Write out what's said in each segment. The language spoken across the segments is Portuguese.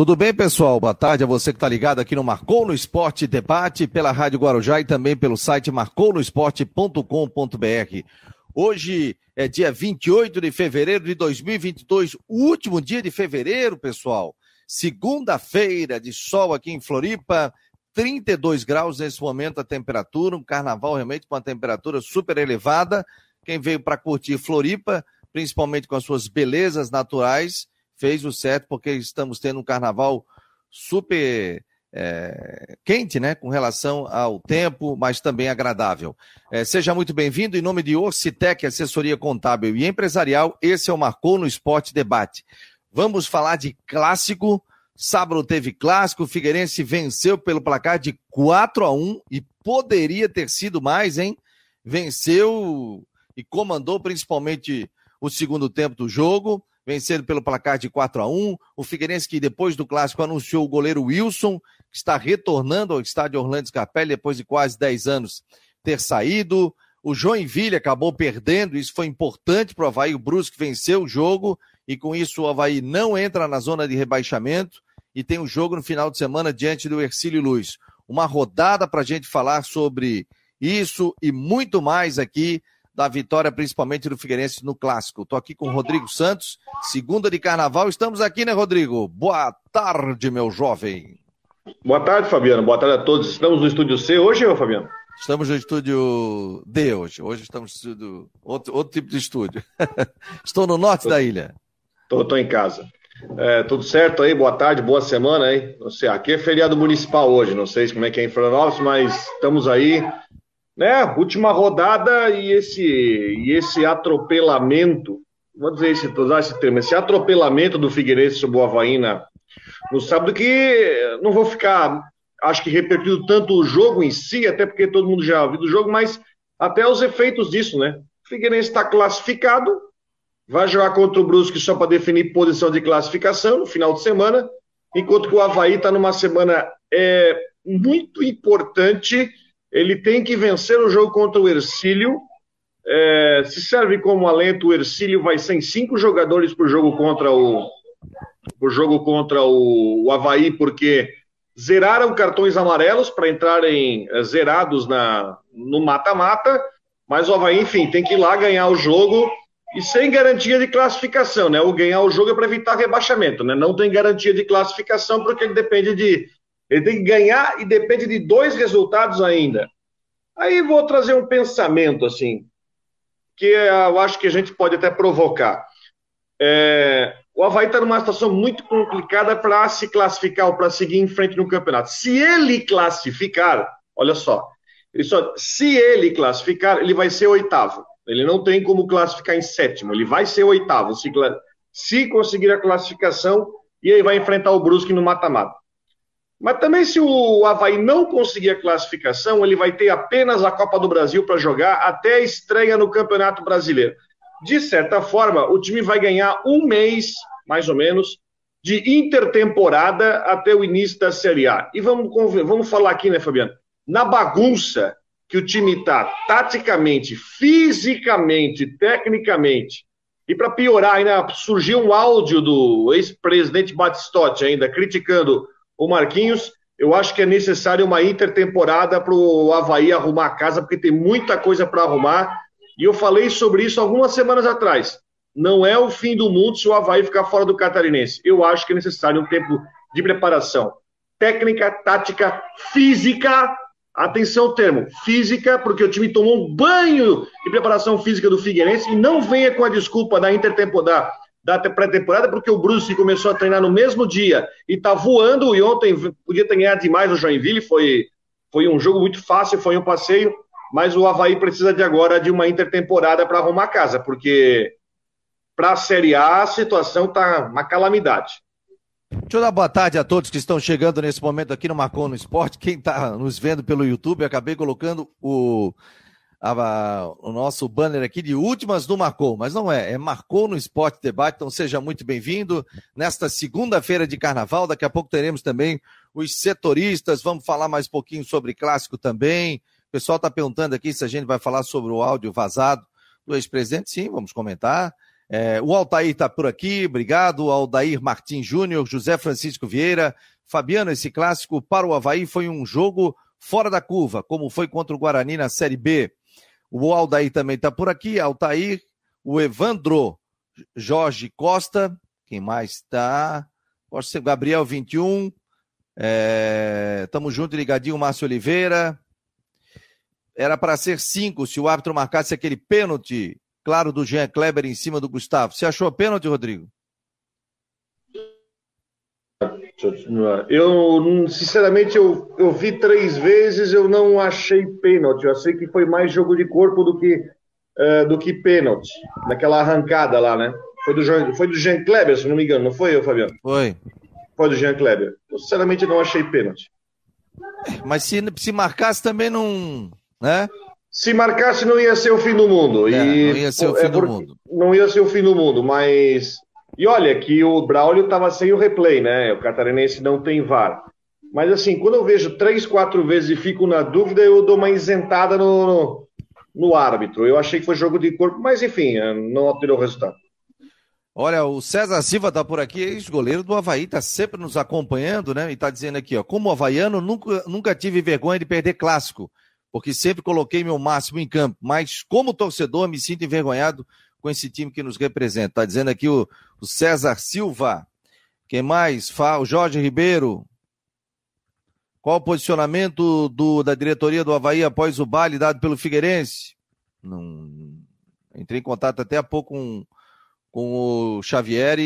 Tudo bem, pessoal? Boa tarde a você que está ligado aqui no Marcou no Esporte Debate, pela Rádio Guarujá e também pelo site marcounoesporte.com.br. Hoje é dia 28 de fevereiro de 2022, o último dia de fevereiro, pessoal. Segunda-feira de sol aqui em Floripa, 32 graus nesse momento a temperatura, um carnaval realmente com uma temperatura super elevada. Quem veio para curtir Floripa, principalmente com as suas belezas naturais, fez o certo, porque estamos tendo um carnaval super é, quente, né, com relação ao tempo, mas também agradável. É, seja muito bem-vindo. Em nome de Orcitec, assessoria contábil e empresarial, esse é o Marcou no Esporte Debate. Vamos falar de clássico. Sábado teve clássico, Figueirense venceu pelo placar de 4 a 1 e poderia ter sido mais, hein? Venceu e comandou principalmente o segundo tempo do jogo vencendo pelo placar de 4 a 1 O Figueirense, que depois do clássico anunciou o goleiro Wilson, que está retornando ao estádio Orlando Scarpelli depois de quase 10 anos ter saído. O Joinville acabou perdendo, isso foi importante para o Havaí. O Brusque venceu o jogo e com isso o Havaí não entra na zona de rebaixamento e tem o um jogo no final de semana diante do Ercílio Luz. Uma rodada para a gente falar sobre isso e muito mais aqui da vitória, principalmente do Figueirense no clássico. Estou aqui com o Rodrigo Santos, segunda de carnaval. Estamos aqui, né, Rodrigo? Boa tarde, meu jovem. Boa tarde, Fabiano. Boa tarde a todos. Estamos no estúdio C hoje, ou, Fabiano? Estamos no estúdio D hoje. Hoje estamos no estúdio. Outro, outro tipo de estúdio. Estou no norte tô, da ilha. Estou em casa. É, tudo certo aí? Boa tarde, boa semana aí. Não sei, aqui é feriado municipal hoje, não sei como é que é em Florianópolis, mas estamos aí né? Última rodada e esse, e esse atropelamento, vou dizer esse, usar esse termo, esse atropelamento do Figueirense sobre o Havaí na, no sábado, que não vou ficar, acho que repercutindo tanto o jogo em si, até porque todo mundo já viu o jogo, mas até os efeitos disso, né? O Figueirense está classificado, vai jogar contra o Brusque só para definir posição de classificação no final de semana, enquanto que o Havaí está numa semana é, muito importante ele tem que vencer o jogo contra o Ercílio. É, se serve como alento, o Ercílio vai sem cinco jogadores por jogo contra o por jogo contra o, o Havaí, porque zeraram cartões amarelos para entrarem é, zerados na, no mata-mata, mas o Havaí, enfim, tem que ir lá ganhar o jogo e sem garantia de classificação, né? O ganhar o jogo é para evitar rebaixamento, né? Não tem garantia de classificação porque ele depende de ele tem que ganhar e depende de dois resultados ainda. Aí vou trazer um pensamento assim, que eu acho que a gente pode até provocar. É, o Havaí está numa situação muito complicada para se classificar ou para seguir em frente no campeonato. Se ele classificar, olha só, ele só, se ele classificar, ele vai ser oitavo. Ele não tem como classificar em sétimo, ele vai ser oitavo. Se, se conseguir a classificação, e aí vai enfrentar o Brusque no mata-mata. Mas também, se o Havaí não conseguir a classificação, ele vai ter apenas a Copa do Brasil para jogar até a estreia no Campeonato Brasileiro. De certa forma, o time vai ganhar um mês, mais ou menos, de intertemporada até o início da Série A. E vamos, vamos falar aqui, né, Fabiano? Na bagunça que o time está, taticamente, fisicamente, tecnicamente, e para piorar, ainda surgiu um áudio do ex-presidente Batistotti ainda criticando o Marquinhos, eu acho que é necessário uma intertemporada para o Havaí arrumar a casa, porque tem muita coisa para arrumar. E eu falei sobre isso algumas semanas atrás. Não é o fim do mundo se o Havaí ficar fora do catarinense. Eu acho que é necessário um tempo de preparação técnica, tática, física. Atenção ao termo, física, porque o time tomou um banho de preparação física do Figueirense e não venha com a desculpa da intertemporada, da pré-temporada, porque o Bruce começou a treinar no mesmo dia e tá voando, e ontem podia ter ganhado demais o Joinville, foi, foi um jogo muito fácil, foi um passeio, mas o Havaí precisa de agora de uma intertemporada para arrumar casa, porque para a Série A a situação tá uma calamidade. Deixa eu dar boa tarde a todos que estão chegando nesse momento aqui no Marcon no Esporte. Quem está nos vendo pelo YouTube, acabei colocando o a, o nosso banner aqui de últimas do Marcou, mas não é, é Marcou no Esporte Debate, então seja muito bem-vindo nesta segunda-feira de carnaval. Daqui a pouco teremos também os setoristas, vamos falar mais um pouquinho sobre clássico também. O pessoal está perguntando aqui se a gente vai falar sobre o áudio vazado do ex-presidente. Sim, vamos comentar. É, o Altair está por aqui, obrigado. Aldair Martins Júnior, José Francisco Vieira. Fabiano, esse clássico para o Havaí foi um jogo fora da curva, como foi contra o Guarani na Série B. O Aldair também está por aqui, Altair, o Evandro Jorge Costa, quem mais está? Gabriel 21. É, tamo junto, ligadinho, Márcio Oliveira. Era para ser cinco se o árbitro marcasse aquele pênalti claro do Jean Kleber em cima do Gustavo. Você achou pênalti, Rodrigo? Eu, sinceramente, eu, eu vi três vezes, eu não achei pênalti. Eu achei que foi mais jogo de corpo do que, uh, do que pênalti. Naquela arrancada lá, né? Foi do, foi do Jean Kleber, se não me engano, não foi, Fabiano? Foi. Foi do Jean Kleber. Eu, sinceramente, não achei pênalti. Mas se, se marcasse também não. Né? Se marcasse, não ia ser o fim do mundo. É, e, não ia ser o fim é do mundo. Não ia ser o fim do mundo, mas. E olha, que o Braulio estava sem o replay, né? O catarinense não tem VAR. Mas assim, quando eu vejo três, quatro vezes e fico na dúvida, eu dou uma isentada no, no, no árbitro. Eu achei que foi jogo de corpo, mas enfim, eh, não alterou o resultado. Olha, o César Silva está por aqui, ex-goleiro do Havaí, está sempre nos acompanhando, né? E está dizendo aqui, ó, como havaiano, nunca, nunca tive vergonha de perder clássico porque sempre coloquei meu máximo em campo, mas como torcedor me sinto envergonhado com esse time que nos representa. Tá dizendo aqui o, o César Silva. Quem mais? O Jorge Ribeiro. Qual o posicionamento do, da diretoria do Havaí após o baile dado pelo Figueirense? Não, entrei em contato até há pouco com, com o Xavier,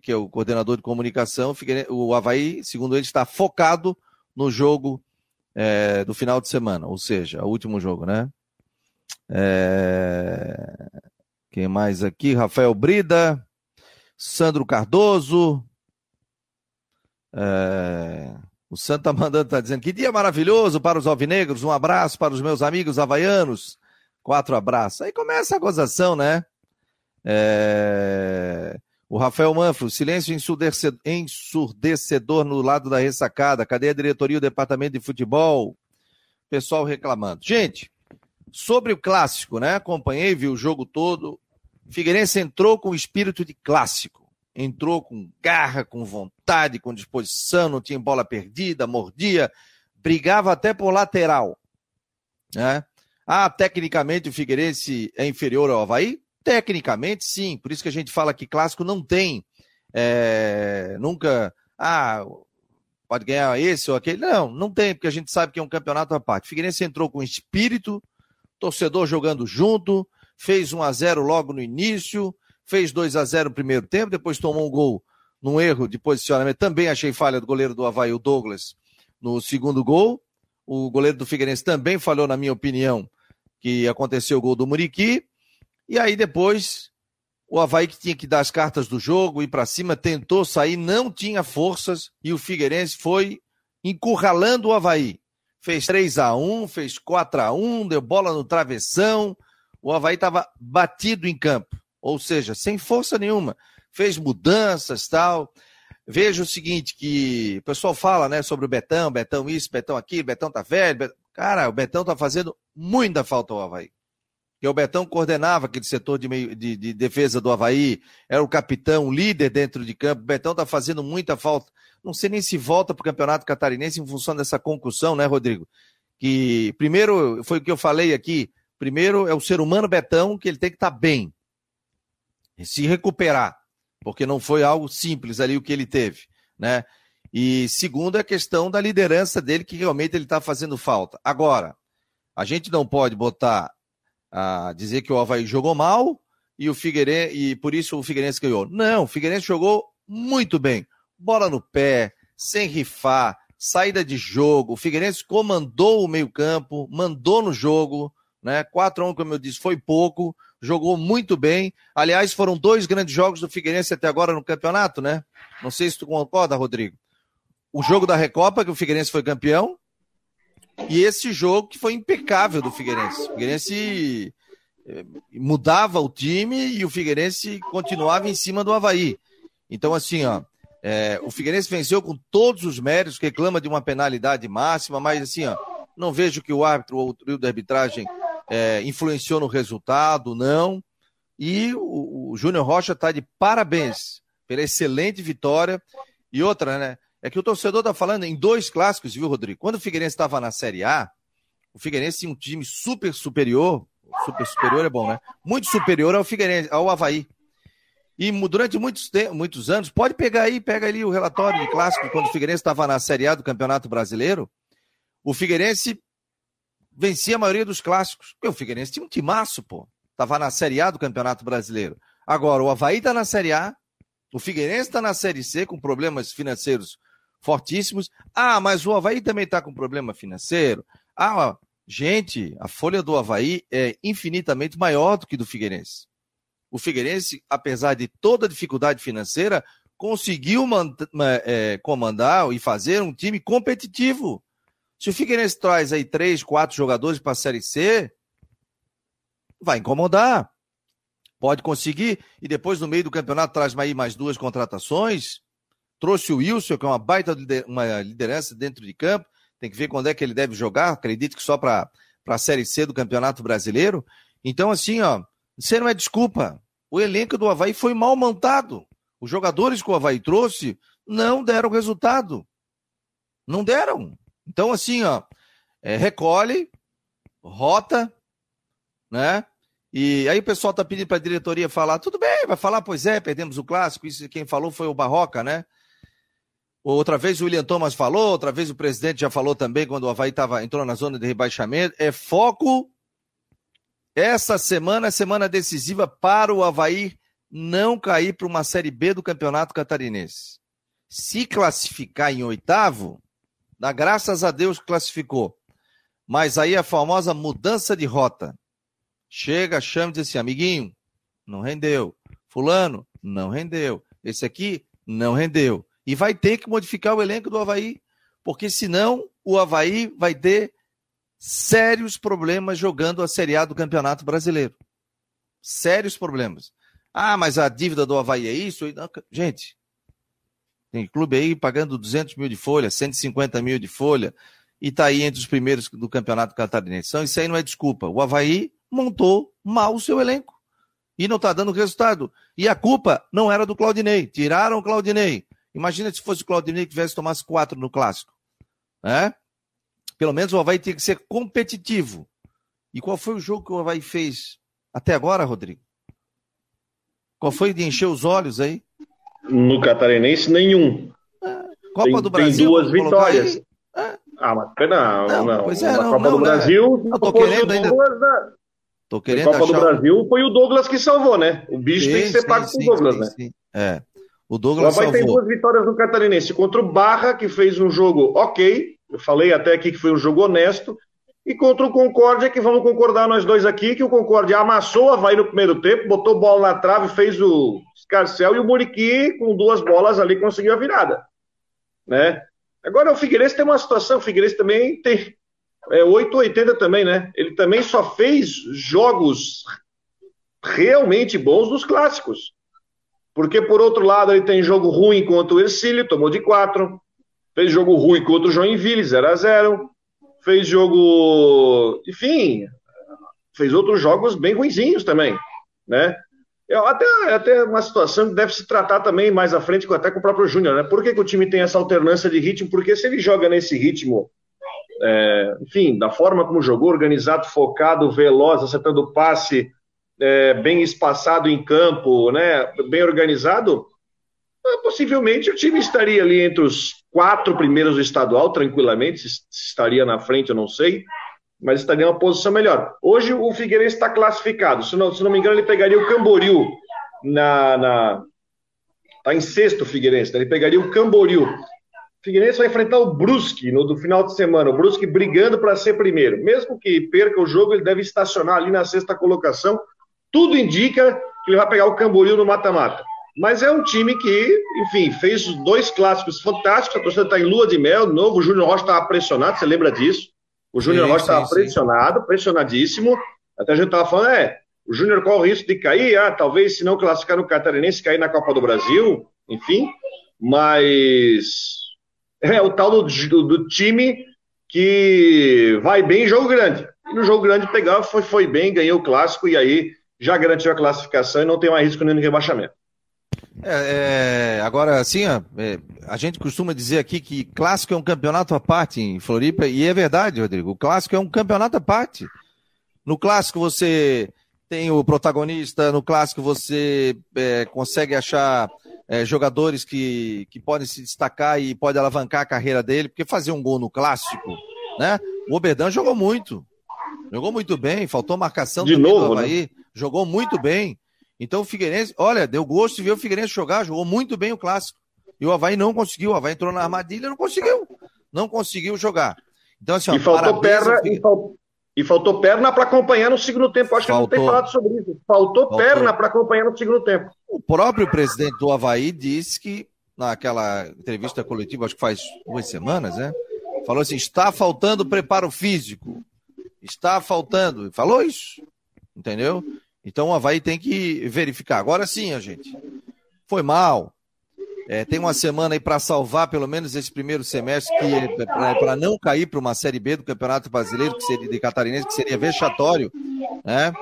que é o coordenador de comunicação. O Havaí, segundo ele, está focado no jogo é, do final de semana, ou seja, o último jogo, né? É... Quem mais aqui? Rafael Brida, Sandro Cardoso. É... O Santo tá mandando, tá dizendo que dia maravilhoso para os alvinegros. Um abraço para os meus amigos havaianos. Quatro abraços. Aí começa a gozação, né? É... O Rafael Manfro, silêncio ensurdecedor no lado da ressacada. Cadê a diretoria e o departamento de futebol? Pessoal reclamando. Gente, sobre o clássico, né? Acompanhei, vi o jogo todo. Figueirense entrou com espírito de clássico. Entrou com garra, com vontade, com disposição, não tinha bola perdida, mordia, brigava até por lateral. Né? Ah, tecnicamente o Figueirense é inferior ao Havaí? Tecnicamente, sim. Por isso que a gente fala que clássico não tem. É, nunca. Ah, pode ganhar esse ou aquele. Não, não tem, porque a gente sabe que é um campeonato à parte. Figueirense entrou com espírito, torcedor jogando junto, fez 1 a 0 logo no início, fez 2 a 0 no primeiro tempo, depois tomou um gol num erro de posicionamento. Também achei falha do goleiro do Havaí, o Douglas, no segundo gol. O goleiro do Figueirense também falhou, na minha opinião, que aconteceu o gol do Muriqui. E aí depois o Havaí que tinha que dar as cartas do jogo, ir para cima, tentou sair, não tinha forças e o Figueirense foi encurralando o Havaí. Fez 3 a 1 fez 4 a 1 deu bola no travessão. O Havaí estava batido em campo, ou seja, sem força nenhuma. Fez mudanças tal. Veja o seguinte, que o pessoal fala né, sobre o Betão, Betão isso, Betão aquilo, Betão tá velho. Cara, o Betão tá fazendo muita falta ao Havaí que o Betão coordenava aquele setor de, meio, de, de defesa do Havaí, era o capitão, líder dentro de campo. O Betão está fazendo muita falta. Não sei nem se volta para o Campeonato Catarinense em função dessa concussão, né, Rodrigo? Que primeiro, foi o que eu falei aqui, primeiro é o ser humano Betão, que ele tem que estar tá bem, se recuperar, porque não foi algo simples ali o que ele teve, né? E segundo, é a questão da liderança dele, que realmente ele está fazendo falta. Agora, a gente não pode botar a dizer que o Havaí jogou mal e o Figueirense e por isso o Figueirense ganhou. Não, o Figueirense jogou muito bem. Bola no pé, sem rifar, saída de jogo. O Figueirense comandou o meio-campo, mandou no jogo, né? 4 a 1, como eu disse, foi pouco, jogou muito bem. Aliás, foram dois grandes jogos do Figueirense até agora no campeonato, né? Não sei se tu concorda, Rodrigo. O jogo da Recopa, que o Figueirense foi campeão, e esse jogo que foi impecável do Figueirense. O Figueirense eh, mudava o time e o Figueirense continuava em cima do Havaí. Então, assim, ó, é, o Figueirense venceu com todos os méritos, reclama de uma penalidade máxima, mas assim, ó, não vejo que o árbitro ou o trio de arbitragem é, influenciou no resultado, não. E o, o Júnior Rocha está de parabéns pela excelente vitória. E outra, né? É que o torcedor está falando em dois clássicos, viu, Rodrigo? Quando o Figueirense estava na Série A, o Figueirense tinha um time super superior. Super superior é bom, né? Muito superior ao Figueirense, ao Havaí. E durante muitos, muitos anos, pode pegar aí, pega ali o relatório de clássico, quando o Figueirense estava na Série A do Campeonato Brasileiro, o Figueirense vencia a maioria dos clássicos. O Figueirense tinha um timaço, pô. Tava na Série A do Campeonato Brasileiro. Agora, o Havaí tá na Série A, o Figueirense está na Série C com problemas financeiros fortíssimos. Ah, mas o Havaí também está com problema financeiro. Ah, gente, a folha do Havaí é infinitamente maior do que do Figueirense. O Figueirense, apesar de toda a dificuldade financeira, conseguiu é, comandar e fazer um time competitivo. Se o Figueirense traz aí três, quatro jogadores para a Série C, vai incomodar. Pode conseguir, e depois no meio do campeonato traz aí mais duas contratações. Trouxe o Wilson, que é uma baita uma liderança dentro de campo. Tem que ver quando é que ele deve jogar. Acredito que só para a Série C do Campeonato Brasileiro. Então, assim, ó, você não é desculpa. O elenco do Havaí foi mal montado. Os jogadores que o Havaí trouxe não deram resultado. Não deram. Então, assim, ó, é, recolhe, rota, né? E aí o pessoal tá pedindo para a diretoria falar, tudo bem, vai falar, pois é, perdemos o clássico, isso quem falou foi o Barroca, né? Outra vez o William Thomas falou, outra vez o presidente já falou também quando o Havaí tava, entrou na zona de rebaixamento. É foco. Essa semana é semana decisiva para o Havaí não cair para uma Série B do Campeonato Catarinense. Se classificar em oitavo, dá graças a Deus que classificou. Mas aí a famosa mudança de rota. Chega, chama e diz assim, amiguinho, não rendeu. Fulano, não rendeu. Esse aqui, não rendeu. E vai ter que modificar o elenco do Havaí, porque senão o Havaí vai ter sérios problemas jogando a Série A do Campeonato Brasileiro. Sérios problemas. Ah, mas a dívida do Havaí é isso? Gente, tem clube aí pagando 200 mil de folha, 150 mil de folha, e está aí entre os primeiros do Campeonato Catarinense. Então, isso aí não é desculpa. O Havaí montou mal o seu elenco e não está dando resultado. E a culpa não era do Claudinei. Tiraram o Claudinei. Imagina se fosse o Claudinei que tivesse tomasse quatro no clássico. Né? Pelo menos o Havaí tinha que ser competitivo. E qual foi o jogo que o Havaí fez até agora, Rodrigo? Qual foi de encher os olhos aí? No Catarinense, nenhum. É, Copa tem, do Brasil. Tem duas vitórias. É. Ah, mas não, não. não. Pois é, não, Copa não, do né? Brasil. Eu tô querendo ainda. Né? Tô querendo Copa achar... do Brasil foi o Douglas que salvou, né? O bicho sim, tem que ser pago sim, pro Douglas, sim, né? É. O Douglas o tem duas vitórias no Catarinense contra o Barra, que fez um jogo ok. Eu falei até aqui que foi um jogo honesto. E contra o Concórdia, que vamos concordar nós dois aqui, que o Concórdia amassou a Havaí no primeiro tempo, botou bola na trave, fez o Scarcel e o Muriqui, com duas bolas ali, conseguiu a virada. Né? Agora o Figueirense tem uma situação, o Figueirense também tem é, 880 também, né? Ele também só fez jogos realmente bons nos clássicos. Porque, por outro lado, ele tem jogo ruim contra o Ercílio, tomou de 4. Fez jogo ruim contra o Joinville, 0 a 0 Fez jogo. Enfim, fez outros jogos bem ruinzinhos também, né? Até, até uma situação que deve se tratar também mais à frente, até com o próprio Júnior, né? Por que, que, o time tem essa alternância de ritmo? Porque se ele joga nesse ritmo, é, enfim, da forma como jogou, organizado, focado, veloz, acertando passe, é, bem espaçado em campo, né, bem organizado, possivelmente o time estaria ali entre os quatro primeiros do estadual, tranquilamente, estaria na frente, eu não sei, mas estaria em uma posição melhor. Hoje o Figueirense está classificado, se não, se não me engano, ele pegaria o Camboriú na. na tá em sexto o Figueirense, né? ele pegaria o Camboriú. O Figueirense vai enfrentar o Brusque no do final de semana, o Brusque brigando para ser primeiro. Mesmo que perca o jogo, ele deve estacionar ali na sexta colocação, tudo indica que ele vai pegar o Camboriú no mata-mata. Mas é um time que, enfim, fez dois clássicos fantásticos. A torcida está em lua de mel. De novo, o Júnior Rocha estava pressionado, você lembra disso? O Júnior Rocha estava pressionado, pressionadíssimo. Até a gente estava falando, é, o Júnior corre o risco de cair, ah, talvez se não classificar no Catarinense, cair na Copa do Brasil, enfim. Mas é o tal do, do, do time que vai bem em jogo grande. E no jogo grande pegar foi, foi bem, ganhou o clássico e aí já garantiu a classificação e não tem mais risco nenhum de rebaixamento. É, é, agora, assim, ó, é, a gente costuma dizer aqui que clássico é um campeonato à parte em Floripa, e é verdade, Rodrigo. O clássico é um campeonato à parte. No clássico você tem o protagonista, no clássico você é, consegue achar é, jogadores que, que podem se destacar e pode alavancar a carreira dele, porque fazer um gol no clássico, né? O Oberdan jogou muito. Jogou muito bem, faltou marcação de novo, do Havaí, né? jogou muito bem. Então o Figueirense, olha, deu gosto de ver o Figueirense jogar, jogou muito bem o clássico. E o Havaí não conseguiu, o Havaí entrou na armadilha, não conseguiu. Não conseguiu jogar. Então, assim, ó, e faltou perna, e, fal... e, faltou perna para acompanhar no segundo tempo. Acho faltou. que não tem falado sobre isso. Faltou, faltou. perna para acompanhar no segundo tempo. O próprio presidente do Havaí disse que, naquela entrevista coletiva, acho que faz duas semanas, né? Falou assim: está faltando preparo físico. Está faltando. Falou isso. Entendeu? Então o Havaí tem que verificar. Agora sim, gente. Foi mal. É, tem uma semana aí para salvar pelo menos esse primeiro semestre que para não cair para uma série B do Campeonato Brasileiro, que seria de catarinense, que seria vexatório, né?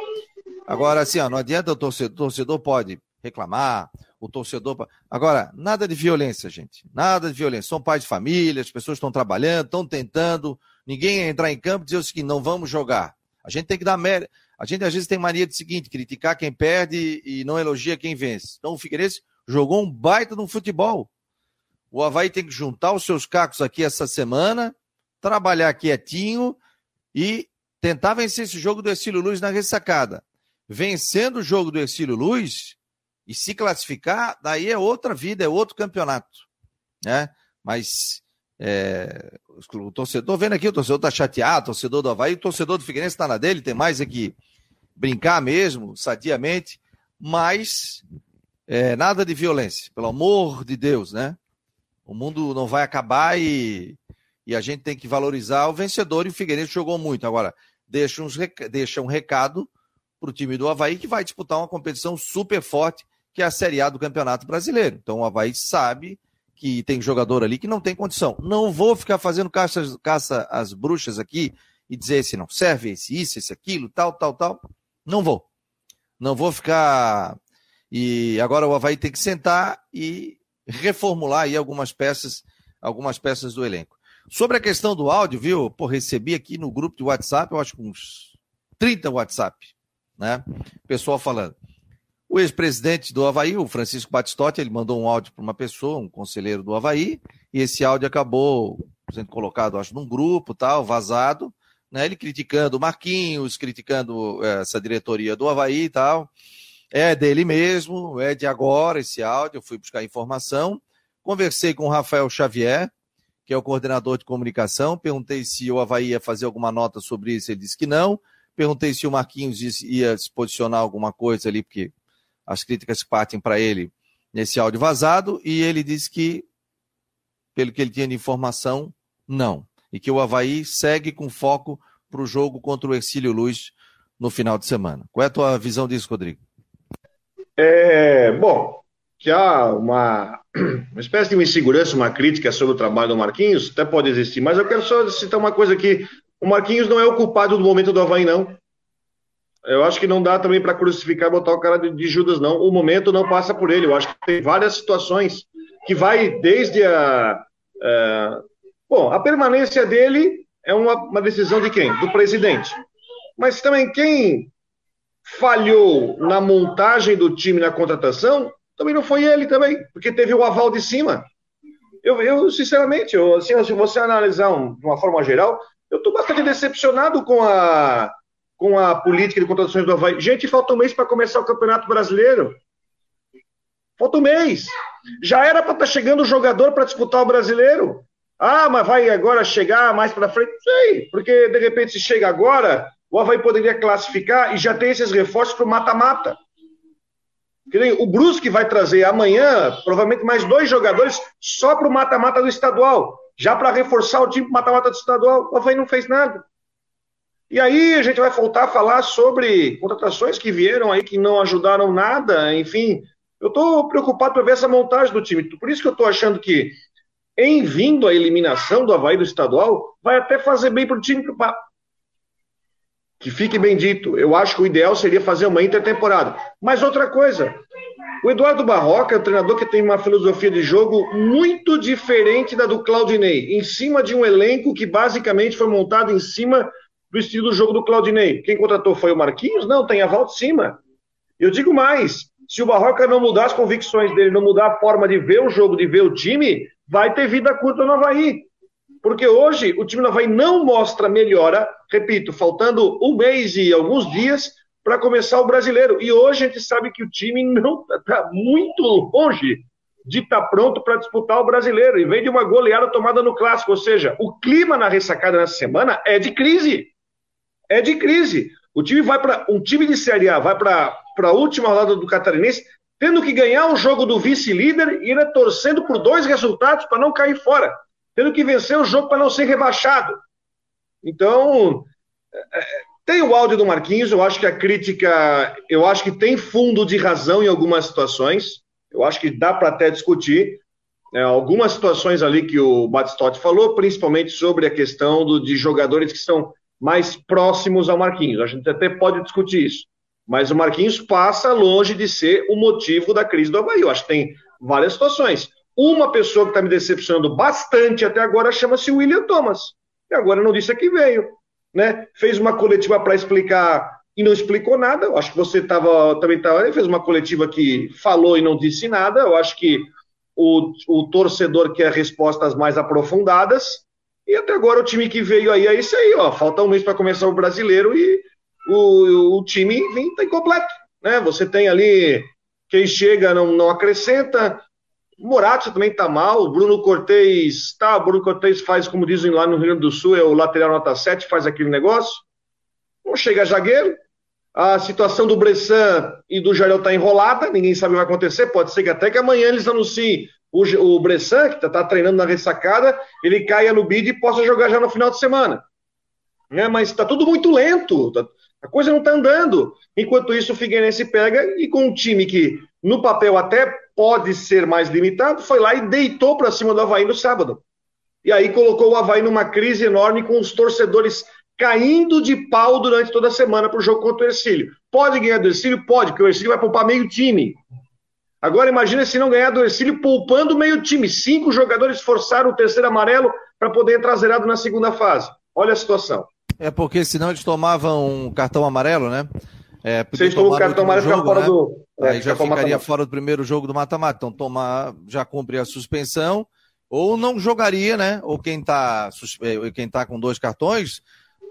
Agora assim, ó, não adianta o torcedor, o torcedor pode reclamar, o torcedor. Agora, nada de violência, gente. Nada de violência. São pais de família, as pessoas estão trabalhando, estão tentando. Ninguém entrar em campo e dizer o seguinte: não vamos jogar. A gente tem que dar mérito. A gente às vezes tem mania de seguinte, criticar quem perde e não elogia quem vence. Então o Figueirense jogou um baita no futebol. O Havaí tem que juntar os seus cacos aqui essa semana, trabalhar quietinho e tentar vencer esse jogo do Ercílio Luz na ressacada. Vencendo o jogo do Ercílio Luz e se classificar, daí é outra vida, é outro campeonato. Né? Mas é, o torcedor, vendo aqui, o torcedor tá chateado, o torcedor do Havaí, o torcedor do Figueirense está na dele, tem mais é que brincar mesmo, sadiamente, mas é, nada de violência, pelo amor de Deus, né? O mundo não vai acabar e, e a gente tem que valorizar o vencedor e o Figueirense jogou muito. Agora, deixa, uns, deixa um recado para o time do Havaí que vai disputar uma competição super forte, que é a Série A do Campeonato Brasileiro. Então o Havaí sabe que tem jogador ali que não tem condição. Não vou ficar fazendo caça, caça às bruxas aqui e dizer se não serve, esse isso, esse aquilo, tal, tal, tal. Não vou. Não vou ficar. E agora o Havaí tem que sentar e reformular aí algumas peças, algumas peças do elenco. Sobre a questão do áudio, viu? Pô, recebi aqui no grupo de WhatsApp, eu acho que uns 30 WhatsApp, né? Pessoal falando. O ex-presidente do Havaí, o Francisco Batistotti, ele mandou um áudio para uma pessoa, um conselheiro do Havaí, e esse áudio acabou sendo colocado, acho, num grupo, tal, vazado, né? Ele criticando o Marquinhos, criticando eh, essa diretoria do Havaí e tal. É dele mesmo, é de agora esse áudio, eu fui buscar informação. Conversei com o Rafael Xavier, que é o coordenador de comunicação, perguntei se o Havaí ia fazer alguma nota sobre isso, ele disse que não. Perguntei se o Marquinhos ia se posicionar alguma coisa ali, porque as críticas partem para ele nesse áudio vazado, e ele disse que, pelo que ele tinha de informação, não. E que o Havaí segue com foco para o jogo contra o Ercílio Luz no final de semana. Qual é a tua visão disso, Rodrigo? É, bom, que há uma, uma espécie de insegurança, uma crítica sobre o trabalho do Marquinhos, até pode existir, mas eu quero só citar uma coisa aqui. O Marquinhos não é o culpado do momento do Havaí, não. Eu acho que não dá também para crucificar e botar o cara de, de, Judas, não. O momento não passa por ele. Eu acho que tem várias situações que vai desde a. a bom, a permanência dele é uma, uma decisão de quem? Do presidente. Mas também quem falhou na montagem do time na contratação também não foi ele também, porque teve o aval de cima. Eu, eu sinceramente, eu, assim, se você analisar um, de uma forma geral, eu estou bastante decepcionado com a com a política de contratações do Havaí. Gente, falta um mês para começar o Campeonato Brasileiro. Falta um mês. Já era para estar tá chegando o jogador para disputar o brasileiro. Ah, mas vai agora chegar mais para frente? Sei, porque de repente se chega agora, o Havaí poderia classificar e já tem esses reforços para o mata-mata. O Brusque vai trazer amanhã, provavelmente, mais dois jogadores só para o mata-mata do estadual, já para reforçar o time mata-mata do estadual. O Havaí não fez nada. E aí a gente vai voltar a falar sobre contratações que vieram aí que não ajudaram nada, enfim. Eu estou preocupado para ver essa montagem do time. Por isso que eu estou achando que, em vindo a eliminação do Havaí do estadual, vai até fazer bem para o time. Que fique bem dito. Eu acho que o ideal seria fazer uma intertemporada. Mas outra coisa, o Eduardo Barroca é um treinador que tem uma filosofia de jogo muito diferente da do Claudinei, em cima de um elenco que basicamente foi montado em cima do estilo do jogo do Claudinei. Quem contratou foi o Marquinhos? Não, tem a volta de cima. Eu digo mais, se o Barroca não mudar as convicções dele, não mudar a forma de ver o jogo, de ver o time, vai ter vida curta no Havaí. Porque hoje o time do Havaí não mostra melhora, repito, faltando um mês e alguns dias para começar o brasileiro. E hoje a gente sabe que o time não está muito longe de estar tá pronto para disputar o brasileiro. E vem de uma goleada tomada no clássico. Ou seja, o clima na ressacada nessa semana é de crise. É de crise. O time vai para. Um time de Série A vai para a última rodada do Catarinense, tendo que ganhar o jogo do vice-líder e ainda torcendo por dois resultados para não cair fora. Tendo que vencer o jogo para não ser rebaixado. Então, é, tem o áudio do Marquinhos, eu acho que a crítica, eu acho que tem fundo de razão em algumas situações, eu acho que dá para até discutir. É, algumas situações ali que o Batistotti falou, principalmente sobre a questão do, de jogadores que são mais próximos ao Marquinhos. A gente até pode discutir isso. Mas o Marquinhos passa longe de ser o motivo da crise do Havaí. Eu acho que tem várias situações. Uma pessoa que está me decepcionando bastante até agora chama-se William Thomas. E agora não disse que veio. Né? Fez uma coletiva para explicar e não explicou nada. Eu acho que você tava, também. Ele fez uma coletiva que falou e não disse nada. Eu acho que o, o torcedor quer respostas mais aprofundadas. E até agora o time que veio aí é isso aí, ó. Falta um mês para começar o brasileiro e o, o time vem tá incompleto. Né? Você tem ali quem chega não, não acrescenta. Morato também tá mal. Bruno Cortez, tá, Bruno Cortez faz, como dizem lá no Rio Grande do Sul, é o lateral nota 7, faz aquele negócio. Não chega zagueiro. A situação do Bressan e do Jarel tá enrolada, ninguém sabe o que vai acontecer. Pode ser que até que amanhã eles anunciem o, o Bressan, que está tá treinando na ressacada, ele caia no bid e possa jogar já no final de semana. É, mas está tudo muito lento, tá, a coisa não está andando. Enquanto isso, o Figueirense pega e com um time que, no papel, até pode ser mais limitado, foi lá e deitou para cima do Havaí no sábado. E aí colocou o Havaí numa crise enorme com os torcedores caindo de pau durante toda a semana para o jogo contra o Ercílio. Pode ganhar do Ercílio? Pode, porque o Ercílio vai poupar meio time. Agora imagina se não ganhar do Ercílio poupando meio time. Cinco jogadores forçaram o terceiro amarelo para poder entrar zerado na segunda fase. Olha a situação. É porque senão eles tomavam um cartão amarelo, né? É, eles tomam o cartão amarelo, jogo, fora né? do. É, Aí já ficaria mata fora do primeiro jogo do mata-mata. Então tomar, já cumpre a suspensão, ou não jogaria, né? Ou quem tá, é, quem tá com dois cartões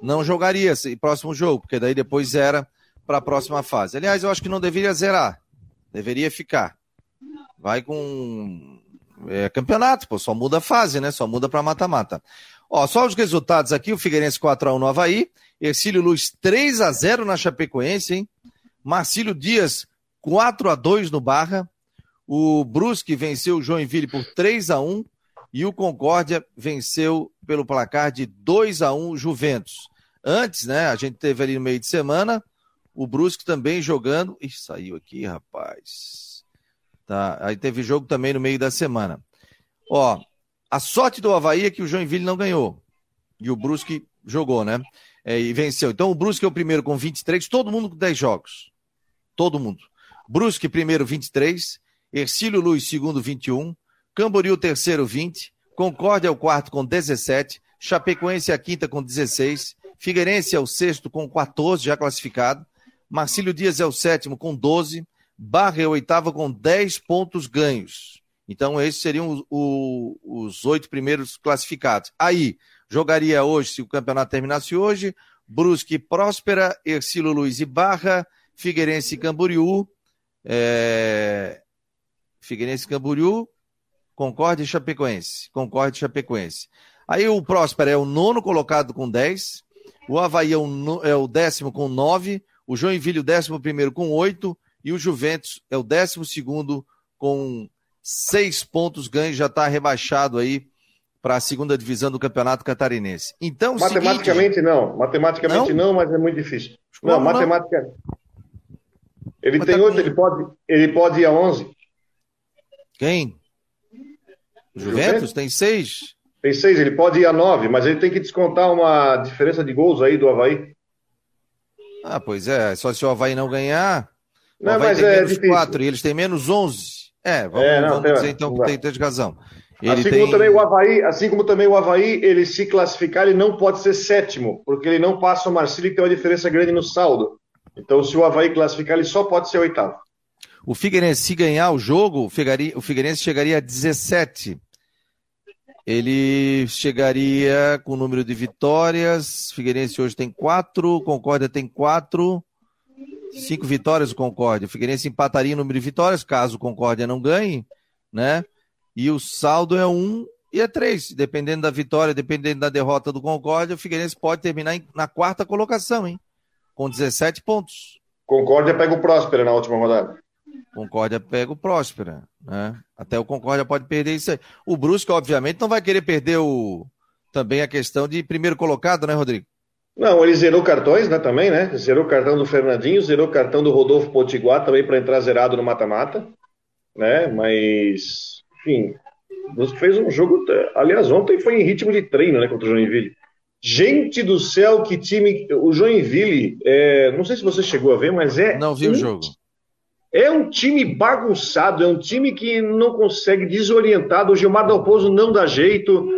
não jogaria esse próximo jogo, porque daí depois zera para a próxima fase. Aliás, eu acho que não deveria zerar, deveria ficar. Vai com é, campeonato, pô, só muda a fase, né? Só muda para mata-mata. Ó, só os resultados aqui, o Figueirense 4x1 no Havaí, Ercílio Luz 3x0 na Chapecoense, hein? Marcílio Dias 4x2 no Barra, o Brusque venceu o Joinville por 3x1 e o Concórdia venceu pelo placar de 2x1 o Juventus. Antes, né, a gente teve ali no meio de semana, o Brusque também jogando. Ih, saiu aqui, rapaz. Tá, aí teve jogo também no meio da semana. Ó, a sorte do Havaí é que o Joinville não ganhou. E o Brusque jogou, né? É, e venceu. Então o Brusque é o primeiro com 23, todo mundo com 10 jogos. Todo mundo. Brusque primeiro 23, Ercílio Luiz segundo 21, Camboriú terceiro 20, Concórdia é o quarto com 17, Chapecoense é a quinta com 16, Figueirense é o sexto com 14 já classificado, Marcílio Dias é o sétimo com 12, Barra é o oitavo com 10 pontos ganhos. Então, esses seriam os oito primeiros classificados. Aí, jogaria hoje, se o campeonato terminasse hoje, Brusque Próspera, Ercílio Luiz e Barra, Figueirense e Camboriú, é... Figueirense e Camboriú, Concorde e Chapecoense. Concorde e Chapecoense. Aí o Próspera é o nono colocado com 10, o Havaí é o, é o décimo com 9, o Joinville o décimo primeiro com 8 e o Juventus é o décimo segundo com seis pontos ganhos, já está rebaixado aí para a segunda divisão do Campeonato Catarinense. Então, matematicamente seguinte... não, matematicamente não? não? mas é muito difícil. Não, não matemática. Ele mas tem tá oito, ele pode, ele pode ir a onze. Quem? O Juventus, Juventus tem seis. Tem seis, ele pode ir a nove, mas ele tem que descontar uma diferença de gols aí do Havaí. Ah, pois é. Só se o Havaí não ganhar. Não, o Havaí tem é menos 4 e eles têm menos 11. É, vamos, é, não, vamos tem, dizer então que tem, tem razão. Ele assim, tem... como também o Havaí, assim como também o Havaí, ele se classificar, ele não pode ser sétimo, porque ele não passa o Marcílio, que tem uma diferença grande no saldo. Então, se o Havaí classificar, ele só pode ser oitavo. O Figueirense, se ganhar o jogo, o Figueirense chegaria a 17. Ele chegaria com o número de vitórias. Figueirense hoje tem quatro, Concórdia tem quatro. Cinco vitórias o Concórdia. O Figueirense empataria o número de vitórias, caso o Concórdia não ganhe, né? E o saldo é um e é três. Dependendo da vitória, dependendo da derrota do Concórdia, o Figueirense pode terminar na quarta colocação, hein? Com 17 pontos. Concórdia pega o Próspera na última rodada. Concórdia pega o Próspera, né? Até o Concórdia pode perder isso aí. O Brusque, obviamente, não vai querer perder o também a questão de primeiro colocado, né, Rodrigo? Não, ele zerou cartões, né, também, né? Zerou o cartão do Fernandinho, zerou o cartão do Rodolfo Potiguar também para entrar zerado no mata-mata, né? Mas, enfim, fez um jogo, aliás, ontem foi em ritmo de treino, né, contra o Joinville. Gente do céu, que time! O Joinville, é... não sei se você chegou a ver, mas é. Não vi um... o jogo é um time bagunçado, é um time que não consegue desorientado. O Gilmar Dalpozo não dá jeito.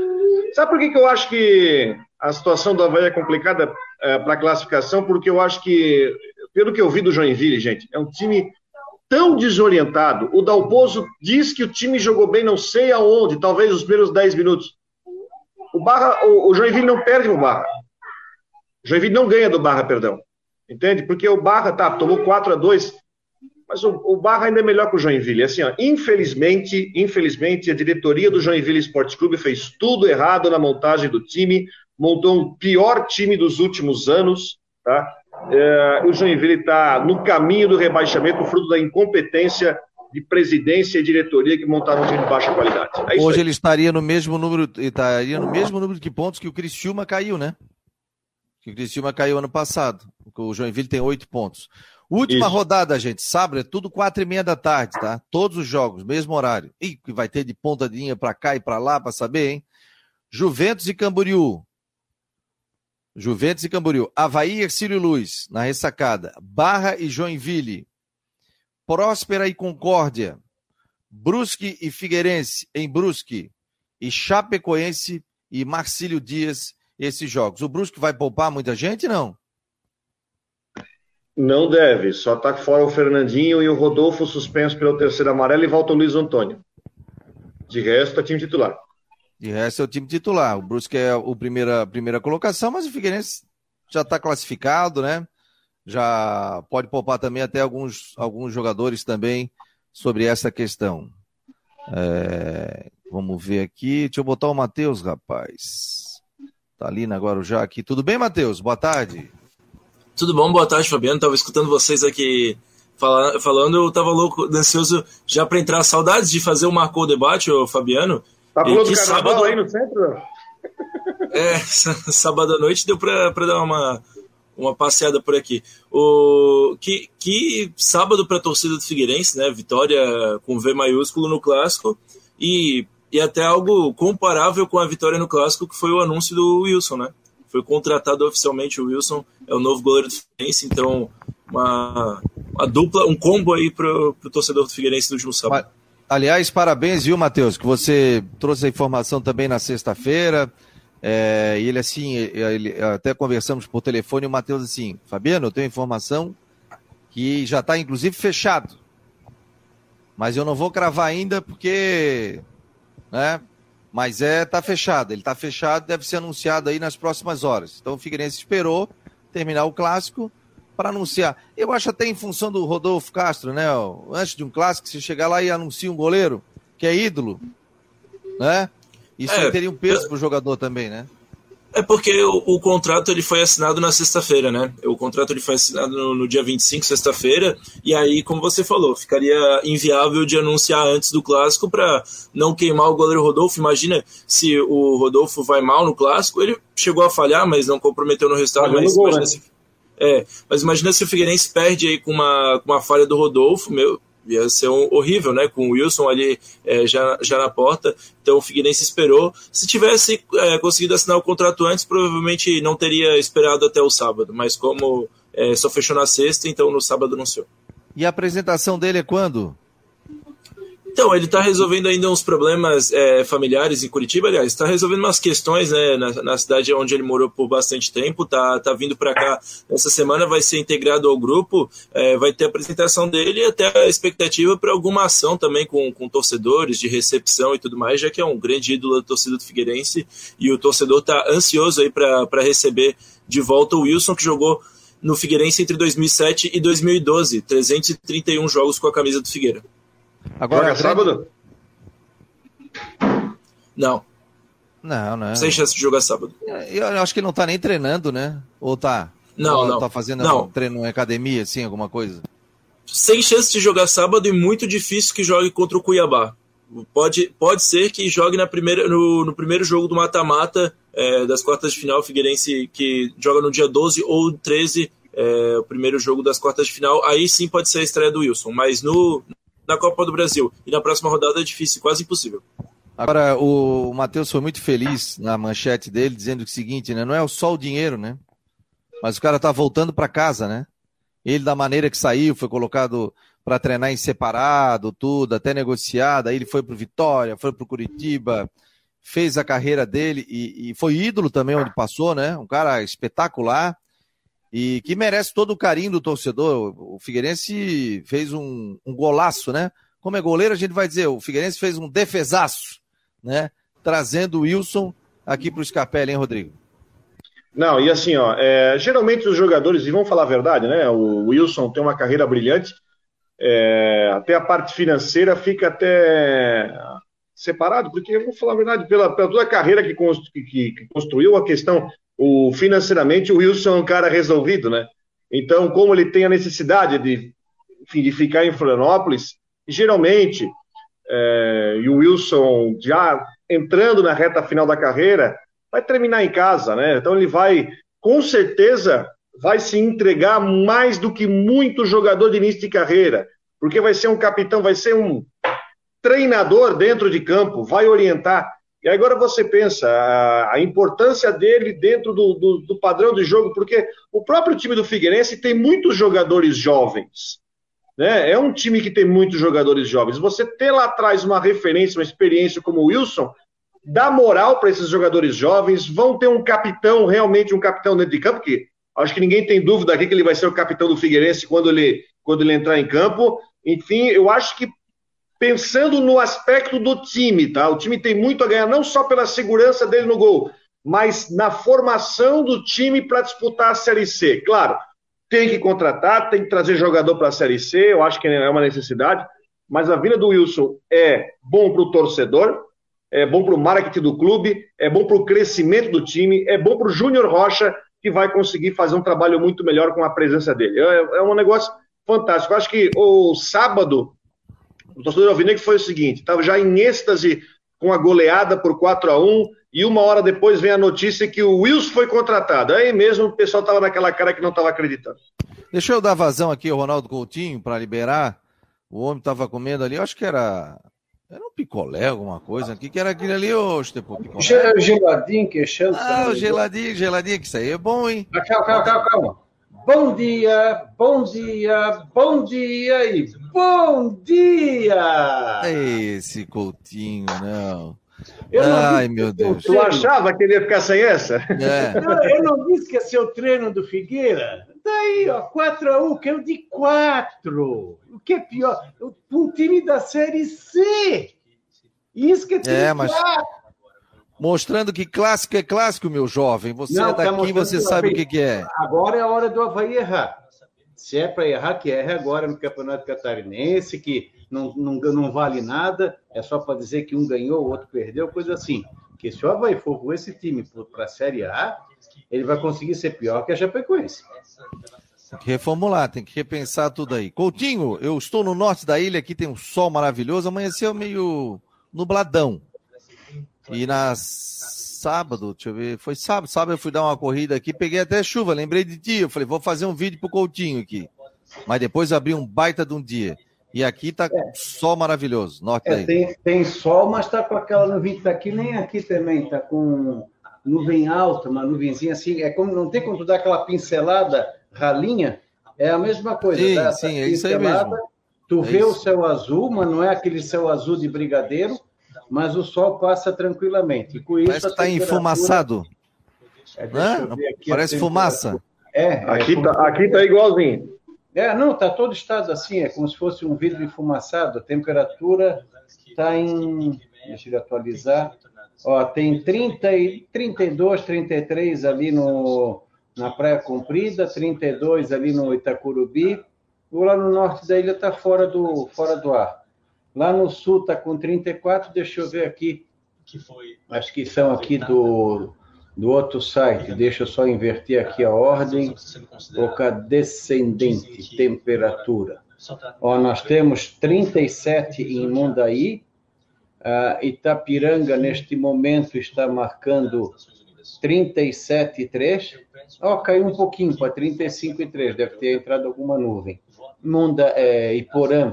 Sabe por que, que eu acho que a situação do Havaí é complicada é, para a classificação? Porque eu acho que, pelo que eu vi do Joinville, gente, é um time tão desorientado. O Dalpozo diz que o time jogou bem não sei aonde, talvez os primeiros 10 minutos. O, Barra, o, o Joinville não perde o Barra. O Joinville não ganha do Barra, perdão. Entende? Porque o Barra tá, tomou 4 a 2 mas o, o Barra ainda é melhor que o Joinville. Assim, ó, infelizmente, infelizmente, a diretoria do Joinville Esporte Clube fez tudo errado na montagem do time, montou um pior time dos últimos anos, tá? É, o Joinville está no caminho do rebaixamento, fruto da incompetência de presidência e diretoria que montaram um time de baixa qualidade. É Hoje ele estaria no mesmo número, estaria no mesmo número de pontos que o Criciúma caiu, né? Que o Criciúma caiu ano passado. O Joinville tem oito pontos. Última Isso. rodada, gente. Sábado é tudo quatro e meia da tarde, tá? Todos os jogos, mesmo horário. Que vai ter de ponta de linha pra cá e pra lá pra saber, hein? Juventus e Camboriú. Juventus e Camboriú. Havaí e Ercílio Luz, na ressacada. Barra e Joinville. Próspera e Concórdia. Brusque e Figueirense, em Brusque. E Chapecoense e Marcílio Dias, esses jogos. O Brusque vai poupar muita gente, não? Não deve, só está fora o Fernandinho e o Rodolfo suspenso pelo terceiro amarelo e volta o Luiz Antônio. De resto, é time titular. De resto é o time titular. O Brusque é a primeira, primeira colocação, mas o Figueirense já está classificado, né? Já pode poupar também até alguns, alguns jogadores também sobre essa questão. É, vamos ver aqui. Deixa eu botar o Matheus, rapaz. Tá ali na Guarujá aqui. Tudo bem, Matheus? Boa tarde. Tudo bom? Boa tarde, Fabiano. Tava escutando vocês aqui falando, eu tava louco, ansioso já para entrar. Saudades de fazer o Marcou Debate, ô Fabiano. Tá falando do sábado aí no centro? É, sábado à noite deu para dar uma, uma passeada por aqui. O, que, que sábado para a torcida do Figueirense, né? Vitória com V maiúsculo no clássico e, e até algo comparável com a vitória no clássico, que foi o anúncio do Wilson, né? foi contratado oficialmente o Wilson, é o novo goleiro do Figueirense, então uma, uma dupla, um combo aí para o torcedor do Figueirense do último sábado. Aliás, parabéns, viu, Matheus, que você trouxe a informação também na sexta-feira. É, ele assim, ele, até conversamos por telefone, o Matheus assim, Fabiano, eu tenho informação que já está inclusive fechado. Mas eu não vou cravar ainda porque né, mas é, tá fechado. Ele tá fechado, deve ser anunciado aí nas próximas horas. Então o Figueirense esperou terminar o clássico para anunciar. Eu acho até em função do Rodolfo Castro, né? Antes de um clássico, se chegar lá e anuncia um goleiro que é ídolo, né? Isso é, teria um peso é... para o jogador também, né? É porque o, o, contrato ele foi assinado na sexta-feira, né? O contrato ele foi assinado no, no dia 25, sexta-feira, e aí, como você falou, ficaria inviável de anunciar antes do clássico para não queimar o goleiro Rodolfo. Imagina se o Rodolfo vai mal no clássico, ele chegou a falhar, mas não comprometeu no resultado. Mas, gol, imagina né? se, é, mas imagina se o Figueirense perde aí com uma, com uma falha do Rodolfo, meu, ia ser um, horrível, né? Com o Wilson ali é, já, já na porta. Então o Figueirense esperou. Se tivesse é, conseguido assinar o contrato antes, provavelmente não teria esperado até o sábado. Mas como é, só fechou na sexta, então no sábado anunciou. E a apresentação dele é quando? Então, ele está resolvendo ainda uns problemas é, familiares em Curitiba, aliás, está resolvendo umas questões né, na, na, cidade onde ele morou por bastante tempo, tá, tá vindo para cá essa semana, vai ser integrado ao grupo, é, vai ter a apresentação dele e até a expectativa para alguma ação também com, com torcedores, de recepção e tudo mais, já que é um grande ídolo da torcida do Figueirense e o torcedor está ansioso aí para receber de volta o Wilson, que jogou no Figueirense entre 2007 e 2012, 331 jogos com a camisa do Figueira. Agora, Joga sábado? Não. Não, não. Sem chance de jogar sábado. Eu acho que ele não tá nem treinando, né? Ou tá? Não, Ou não. Tá fazendo não. treino em academia, assim, alguma coisa? Sem chance de jogar sábado e muito difícil que jogue contra o Cuiabá. Pode, pode ser que jogue na primeira, no, no primeiro jogo do mata-mata é, das quartas de final, Figueirense que joga no dia 12 ou 13, é, o primeiro jogo das quartas de final. Aí sim pode ser a estreia do Wilson, mas no, na Copa do Brasil e na próxima rodada é difícil, quase impossível. Agora, o Matheus foi muito feliz na manchete dele, dizendo o seguinte, né? Não é só o dinheiro, né? Mas o cara tá voltando para casa, né? Ele, da maneira que saiu, foi colocado para treinar em separado, tudo, até negociado. Aí ele foi pro Vitória, foi pro Curitiba, fez a carreira dele e, e foi ídolo também onde passou, né? Um cara espetacular e que merece todo o carinho do torcedor. O Figueirense fez um, um golaço, né? Como é goleiro, a gente vai dizer, o Figueirense fez um defesaço, né? Trazendo o Wilson aqui para o Scarpelli, hein, Rodrigo? Não, e assim, ó, é, geralmente os jogadores, e vamos falar a verdade, né? O Wilson tem uma carreira brilhante, é, até a parte financeira fica até separado, porque, vamos falar a verdade, pela, pela toda a carreira que, que, que construiu, a questão o financeiramente o Wilson é um cara resolvido, né? Então, como ele tem a necessidade de, enfim, de ficar em Florianópolis, geralmente, é, e o Wilson já entrando na reta final da carreira, vai terminar em casa, né? Então ele vai, com certeza, vai se entregar mais do que muito jogador de início de carreira, porque vai ser um capitão, vai ser um treinador dentro de campo, vai orientar. E agora você pensa a, a importância dele dentro do, do, do, padrão de jogo, porque o próprio time do Figueirense tem muitos jogadores jovens. Né? É um time que tem muitos jogadores jovens. Você ter lá atrás uma referência, uma experiência como o Wilson, dá moral para esses jogadores jovens, vão ter um capitão, realmente um capitão dentro de campo, que acho que ninguém tem dúvida aqui que ele vai ser o capitão do Figueirense quando ele, quando ele entrar em campo. Enfim, eu acho que pensando no aspecto do time, tá? O time tem muito a ganhar, não só pela segurança dele no gol, mas na formação do time para disputar a Série C. Claro, tem que contratar, tem que trazer jogador para a Série C, eu acho que é uma necessidade, mas a vinda do Wilson é bom para o torcedor, é bom para o marketing do clube, é bom para o crescimento do time, é bom para o Júnior Rocha, que vai conseguir fazer um trabalho muito melhor com a presença dele. É, é um negócio fantástico. Eu acho que o sábado o torcedor alvinegro foi o seguinte: estava já em êxtase com a goleada por 4 a 1 e uma hora depois vem a notícia que o Wilson foi contratado. Aí mesmo o pessoal estava naquela cara que não estava acreditando. Deixa eu dar vazão aqui ao Ronaldo Coutinho para liberar. O homem estava comendo ali, acho que era era um picolé, alguma coisa. O que, que era aquilo ali, ô Estepo? Geladinho, queixando. Ah, o geladinho, geladinho, que isso aí é bom, hein? calma, calma, calma, calma. Bom dia, bom dia, bom dia e bom dia! Esse Coutinho, não. Eu não Ai, meu Deus. Tu achava que ele ia ficar sem essa? É. Não, eu não disse que ia ser o treino do Figueira. Daí, ó, 4x1, que é o de 4. O que é pior? Um time da Série C. Isso que é, é mas... 4 mostrando que clássico é clássico, meu jovem. Você não, é tá daqui, tá você sabe o que, que, é. Agora é a hora do Havaí errar. Se é para errar, que erre agora no Campeonato Catarinense, que não, não, não vale nada, é só para dizer que um ganhou, o outro perdeu, coisa assim. Porque se o Havaí for com esse time para a Série A, ele vai conseguir ser pior que a Chapecoense. Tem que reformular, tem que repensar tudo aí. Coutinho, eu estou no norte da ilha, aqui tem um sol maravilhoso, amanheceu meio nubladão. E na sábado, deixa eu ver, foi sábado, sábado eu fui dar uma corrida aqui, peguei até chuva, lembrei de ti, eu falei, vou fazer um vídeo pro Coutinho aqui. Mas depois abri um baita de um dia. E aqui tá é. sol maravilhoso, norte é, tem, tem, sol, mas tá com aquela nuvem, tá aqui nem aqui também, tá com nuvem alta, uma nuvenzinha assim, é como, não tem como tu dar aquela pincelada ralinha, é a mesma coisa. Sim, tá? sim, é isso aí mesmo. Tu É vê isso. o céu azul, mas não é aquele céu azul de brigadeiro, mas o sol passa tranquilamente. E com isso, Parece que tá temperatura- enfumaçado. É, deixa Né? eu ver aqui a Parece fumaça. É, é, Aqui como- tá, aqui tá igualzinho. é, não, tá todo estado assim, é como se fosse um vidro enfumaçado. A temperatura está em. Deixa eu atualizar. Ó, tem 30 e 32, 33 ali no, na Praia Comprida, 32 ali no Itacurubi. O lá no norte da ilha está fora do, fora do ar. Lá no sul está com 34, deixa eu ver aqui. Acho que são aqui do, do outro site. Deixa eu só inverter aqui a ordem. Colocar descendente, temperatura. Ó, nós temos 37 em Mundaí. Ah, Itapiranga, neste momento, está marcando 37,3. Ó, caiu um pouquinho para 35,3. Deve ter entrado alguma nuvem. Munda, é, Iporã,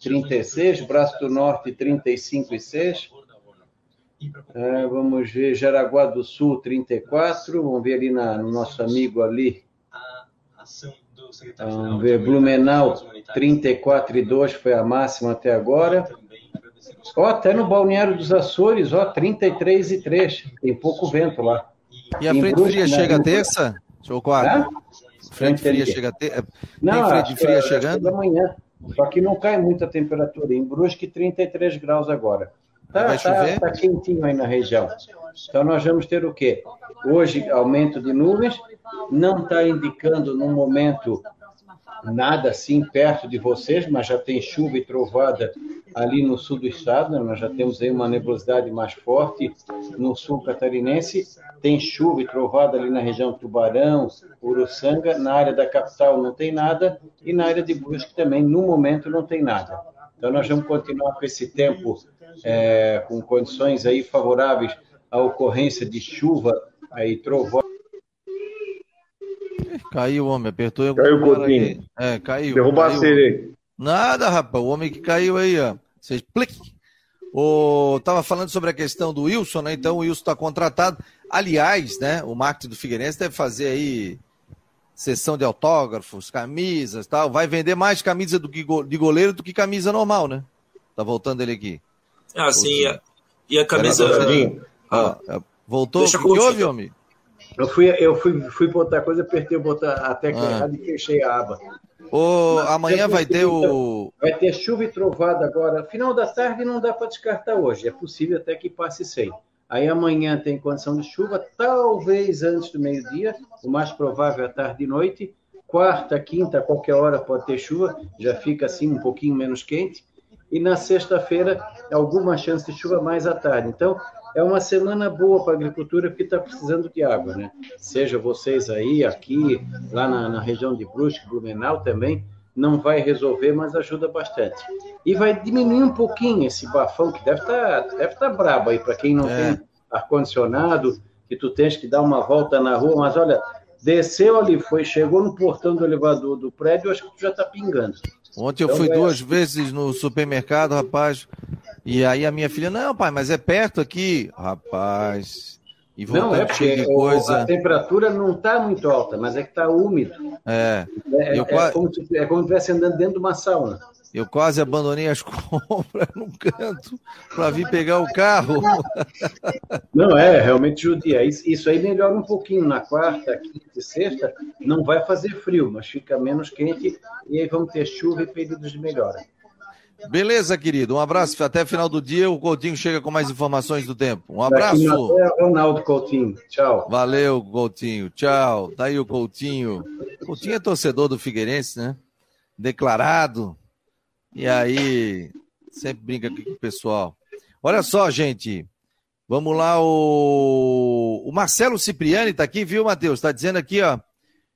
36. Braço do Norte, 35,6. É, vamos ver, Jaraguá do Sul, 34. Vamos ver ali na, no nosso amigo ali. Vamos ver, Blumenau, 34,2 foi a máxima até agora. Ó, até no Balneário dos Açores, ó, 33,3. Tem pouco vento lá. E a frente fria né? chega terça? Ou quarta? Frente fria chega terça. Não, frente acho que fria é- é chegando? da manhã. Só que não cai muita temperatura. Em Brusque, 33 graus agora. Tá, Vai tá, chover? tá quentinho aí na região. Então nós vamos ter o quê? Hoje, aumento de nuvens. Não está indicando no momento nada assim perto de vocês, mas já tem chuva e trovada ali no sul do estado. né? Nós já temos aí uma nebulosidade mais forte no sul catarinense. Tem chuva e trovada ali na região Tubarão, Uruçanga. Na área da capital não tem nada. E na área de Brusque também, no momento, não tem nada. Então nós vamos continuar com esse tempo é, com condições aí favoráveis à ocorrência de chuva aí trovada. Caiu o homem, apertou em Caiu o aqui. É, caiu. Derrubar a caiu. sereia. Nada, rapaz. O homem que caiu aí, ó. Vocês plique. O tava falando sobre a questão do Wilson, né? Então o Wilson está contratado. Aliás, né? O marketing do Figueirense deve fazer aí sessão de autógrafos, camisas, tal. Vai vender mais camisa do que go- de goleiro do que camisa normal, né? Tá voltando ele aqui. Ah, sim. E a, e a camisa. Tadinho. Ah, Ó, voltou. Deixa o que, houve, homem? Eu fui, eu fui, fui botar coisa, apertei o botão a tecla Ah. errada e fechei a aba. Ô, amanhã vai ter o. Vai ter chuva e trovada agora. Final da tarde não dá para descartar hoje. É possível até que passe sem. Aí amanhã tem condição de chuva, talvez antes do meio-dia, o mais provável é tarde e noite. Quarta, quinta, qualquer hora pode ter chuva, já fica assim um pouquinho menos quente. E na sexta-feira, alguma chance de chuva mais à tarde. Então, é uma semana boa para a agricultura porque está precisando de água, né? Seja vocês aí, aqui, lá na, na região de Brusque, Blumenau também, não vai resolver, mas ajuda bastante. E vai diminuir um pouquinho esse bafão que deve estar deve tá brabo aí para quem não É. tem ar-condicionado, que tu tens que dar uma volta na rua, mas olha, desceu ali, foi, chegou no portão do elevador do prédio, acho que tu já está pingando. Ontem eu Então, fui é- duas vezes no supermercado, rapaz. E aí a minha filha, não, pai, mas é perto aqui. Rapaz. E Não, é porque de coisa. a temperatura não está muito alta, mas é que está úmido. É, É, Eu é como se é como se estivesse andando dentro de uma sauna. eu quase abandonei as compras num canto para vir pegar o carro. Não, é realmente judia. Isso, isso aí melhora um pouquinho. Na quarta, quinta e sexta, não vai fazer frio, mas fica menos quente e aí vamos ter chuva e períodos de melhora. Beleza, querido. Um abraço. Até final do dia o Coutinho chega com mais informações do tempo. Um abraço. Ronaldo Coutinho. Tchau. Valeu, Coutinho. Tchau. Tá aí o Coutinho. Coutinho é torcedor do Figueirense, né? Declarado. E aí, sempre brinca aqui com o pessoal. Olha só, gente. Vamos lá, o, o Marcelo Cipriani tá aqui, viu, Matheus? Tá dizendo aqui, ó.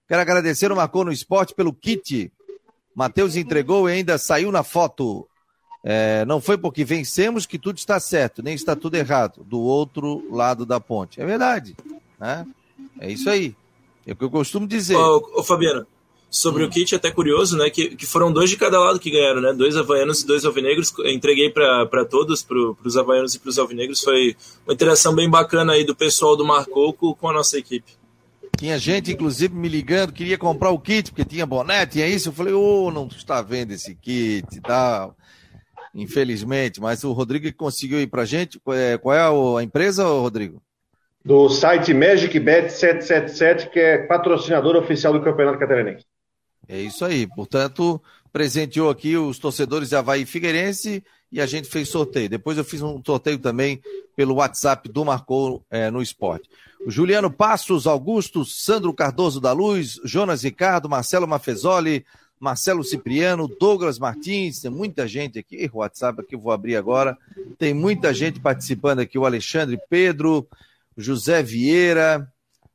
Quero agradecer o Marcou no Esporte pelo kit. Matheus entregou e ainda saiu na foto. É, não foi porque vencemos que tudo está certo, nem está tudo errado, do outro lado da ponte. É verdade. Né? É isso aí. É o que eu costumo dizer. Ô, Fabiano, sobre o kit, até curioso, né? Que, que foram dois de cada lado que ganharam, né? Dois havaianos e dois alvinegros. Entreguei para todos, para os havaianos e para os alvinegros. Foi uma interação bem bacana aí do pessoal do Marcoco com a nossa equipe. Tinha gente, inclusive, me ligando, queria comprar o kit, porque tinha boné, tinha isso. Eu falei, ô, oh, não está vendo esse kit e tal. Infelizmente, mas o Rodrigo conseguiu ir pra gente. Qual é, qual é a empresa, Rodrigo? Do site MagicBet 777, que é patrocinador oficial do Campeonato Catarinense. É isso aí. Portanto, presenteou aqui os torcedores de Havaí Figueirense e a gente fez sorteio. Depois eu fiz um sorteio também pelo WhatsApp do Marcou é, no Esporte. O Juliano Passos, Augusto, Sandro Cardoso da Luz, Jonas Ricardo, Marcelo Mafezoli, Marcelo Cipriano, Douglas Martins, tem muita gente aqui, o WhatsApp aqui eu vou abrir agora, tem muita gente participando aqui, o Alexandre Pedro, o José Vieira,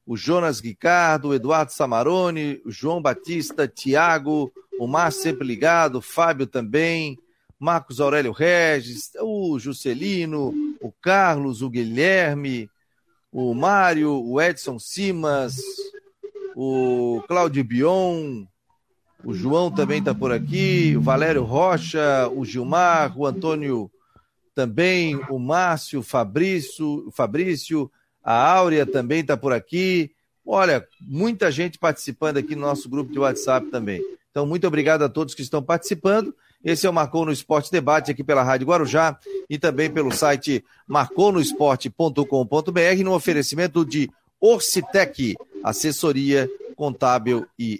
o Jonas Ricardo, o Eduardo Samarone, o João Batista, Tiago, o Márcio sempre ligado, o Fábio também, Marcos Aurélio Regis, o Juscelino, o Carlos, o Guilherme, o Mário, o Edson Simas, o Cláudio Bion, o João também está por aqui, o Valério Rocha, o Gilmar, o Antônio também, o Márcio, o Fabrício, o Fabrício, a Áurea também está por aqui. Olha, muita gente participando aqui no nosso grupo de WhatsApp também. Então, muito obrigado a todos que estão participando. Esse é o Marcou no Esporte Debate aqui pela Rádio Guarujá e também pelo site marconosport.com.br no oferecimento de Orcitec, assessoria contábil e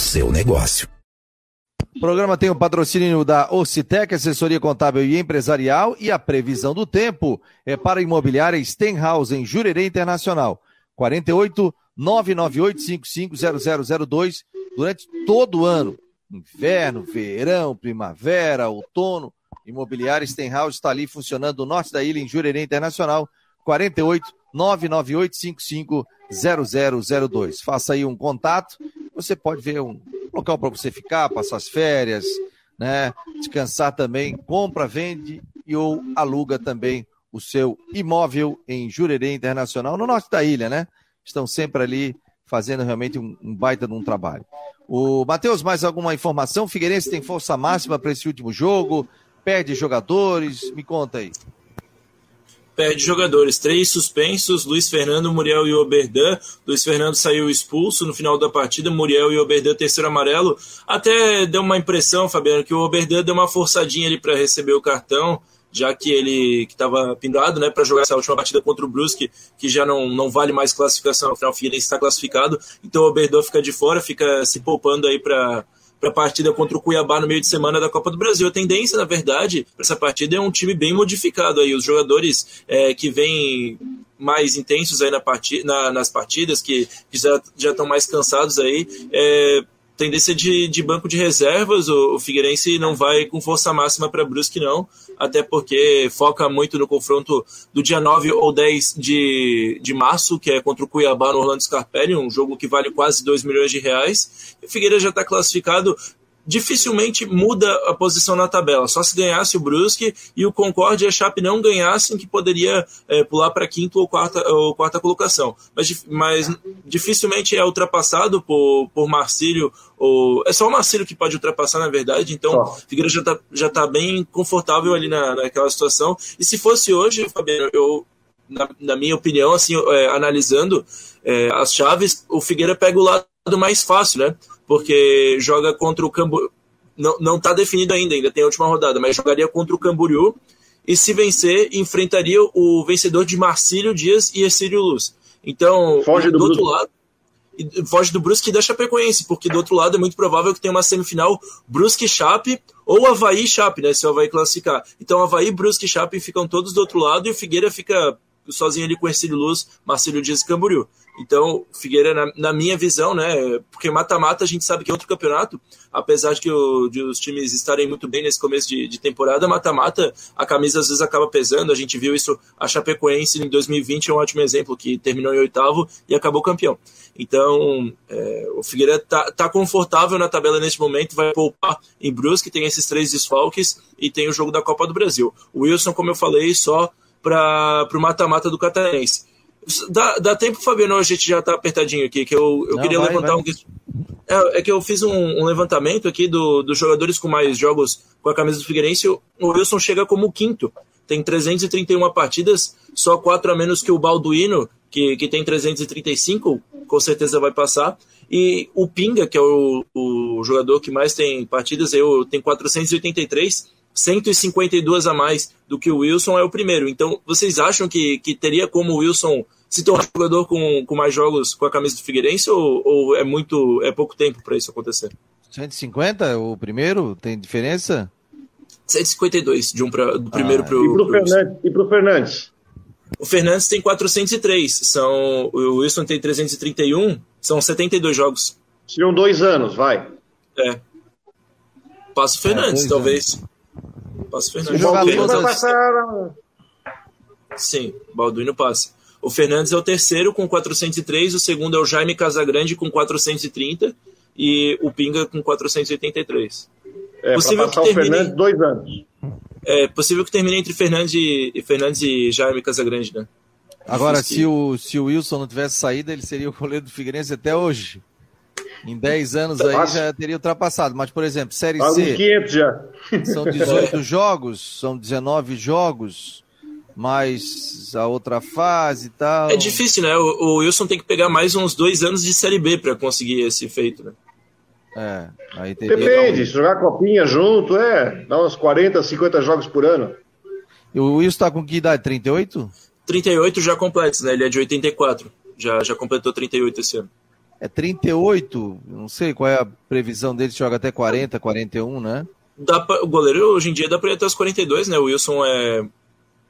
seu negócio. O programa tem o patrocínio da Ocitec, assessoria contábil e empresarial, e a previsão do tempo é para a imobiliária Stenhouse, em Jurerê Internacional. 48 998 550002 durante todo o ano. Inverno, verão, primavera, outono. Imobiliária Stenhouse está ali funcionando no norte da ilha, em Jurerê Internacional. 48 998 550002. Faça aí um contato. Você pode ver um local para você ficar, passar as férias, né? Descansar também, compra, vende e ou aluga também o seu imóvel em Jurerê Internacional, no norte da ilha, né? Estão sempre ali fazendo realmente um, um baita de um trabalho. O Matheus, mais alguma informação? Figueirense tem força máxima para esse último jogo, perde jogadores, me conta aí perde jogadores, três suspensos, Luiz Fernando, Muriel e Oberdan. Luiz Fernando saiu expulso no final da partida, Muriel e Oberdan terceiro amarelo. Até deu uma impressão, Fabiano, que o Oberdan deu uma forçadinha ali para receber o cartão, já que ele que estava pendurado, né, para jogar essa última partida contra o Brusque, que já não, não vale mais classificação, afinal o Figueirense está classificado. Então o Oberdan fica de fora, fica se poupando aí para para a partida contra o Cuiabá no meio de semana da Copa do Brasil. A tendência, na verdade, para essa partida é um time bem modificado aí. Os jogadores é, que vêm mais intensos aí na na, nas partidas, que, que já, já estão mais cansados aí, é, tendência de, de banco de reservas, o, o Figueirense não vai com força máxima para Brusque, não, até porque foca muito no confronto do dia 9 ou 10 de, de março, que é contra o Cuiabá no Orlando Scarpelli, um jogo que vale quase 2 milhões de reais. O Figueiredo já está classificado dificilmente muda a posição na tabela. Só se ganhasse o Brusque e o Concorde e a Chape não ganhassem, que poderia é, pular para quinta ou quarta, ou quarta colocação. Mas, mas dificilmente é ultrapassado por, por Marcílio. Ou, é só o Marcílio que pode ultrapassar, na verdade. Então, o Figueiredo já está já tá bem confortável ali na, naquela situação. E se fosse hoje, Fabiano, eu, na, na minha opinião, assim, é, analisando é, as chaves, o Figueira pega o lado mais fácil, né? porque joga contra o Camboriú. Não, não tá definido ainda, ainda tem a última rodada, mas jogaria contra o Camboriú e se vencer, enfrentaria o vencedor de Marcílio Dias e Exílio Luz. Então, foge do, do outro lado, foge do Brusque e da Chapecoense, porque do outro lado é muito provável que tenha uma semifinal Brusque Chape ou Havaí Chape, né, se o Havaí classificar. Então, Havaí, Brusque e Chape ficam todos do outro lado e o Figueira fica sozinho ali com Ercílio Luz, Marcelo Dias e Camboriú. Então, Figueira, na, na, minha visão, né, porque mata-mata a gente sabe que é outro campeonato, apesar de que o, de os times estarem muito bem nesse começo de, de temporada, mata-mata, a camisa às vezes acaba pesando, a gente viu isso, a Chapecoense em 2020 é um ótimo exemplo, que terminou em oitavo e acabou campeão. Então, é, o Figueira tá, tá confortável na tabela neste momento, vai poupar em Brusque, tem esses três desfalques e tem o jogo da Copa do Brasil. O Wilson, como eu falei, só para o mata-mata do Catarense. Dá, dá tempo, Fabiano, a gente já tá apertadinho aqui, que eu, eu Não, queria vai, levantar vai. um. É, é, que eu fiz um, um levantamento aqui do, dos jogadores com mais jogos com a camisa do Figueirense. O Wilson chega como quinto. Tem 331 partidas, só quatro a menos que o Balduino, que, que tem 335, com certeza vai passar. E o Pinga, que é o, o jogador que mais tem partidas, eu tenho 483 152 a mais do que o Wilson é o primeiro. Então, vocês acham que, que teria como o Wilson se tornar jogador com, com mais jogos com a camisa do Figueirense ou, ou é muito é pouco tempo para isso acontecer? 150 o primeiro tem diferença? 152 de um pra, do primeiro ah, para o Fernandes. E para o Fernandes? O Fernandes tem 403, são o Wilson tem 331, são 72 jogos. Seriam dois anos, vai. É. Passa o Fernandes, é, talvez. Anos. Passa o Fernandes. O Balduino vai passar. Sim, Balduino passa. O Fernandes é o terceiro com 403, o segundo é o Jaime Casagrande com 430 e o Pinga com 483. É, possível que termine... o Fernandes dois anos. É possível que termine entre Fernandes e, Fernandes e Jaime Casagrande, né? Agora, se o, se o Wilson não tivesse saído, ele seria o goleiro do Figueirense até hoje. Em 10 anos aí Nossa. já teria ultrapassado. Mas, por exemplo, Série C. 500 já. São 18 jogos, são 19 jogos, mais a outra fase e tal. É difícil, né? O, o Wilson tem que pegar mais uns dois anos de Série B para conseguir esse feito, né? É, aí teria... Depende, jogar copinha junto, é, dá uns 40, 50 jogos por ano. E o Wilson tá com que idade? 38? 38 já completos, né? Ele é de 84. Já, já completou 38 esse ano é 38, não sei qual é a previsão dele, joga até 40, 41, né? Dá pra, o goleiro hoje em dia dá para ir até os 42, né? O Wilson é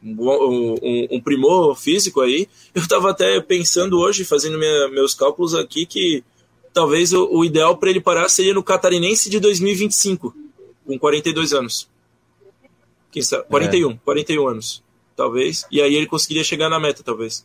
um, um, um, primor físico aí. Eu estava até pensando hoje, fazendo minha, meus cálculos aqui, que talvez o, o ideal para ele parar seria no Catarinense de 2025, com 42 anos. Quem sabe? 41, é. 41 anos, talvez. E aí ele conseguiria chegar na meta, talvez.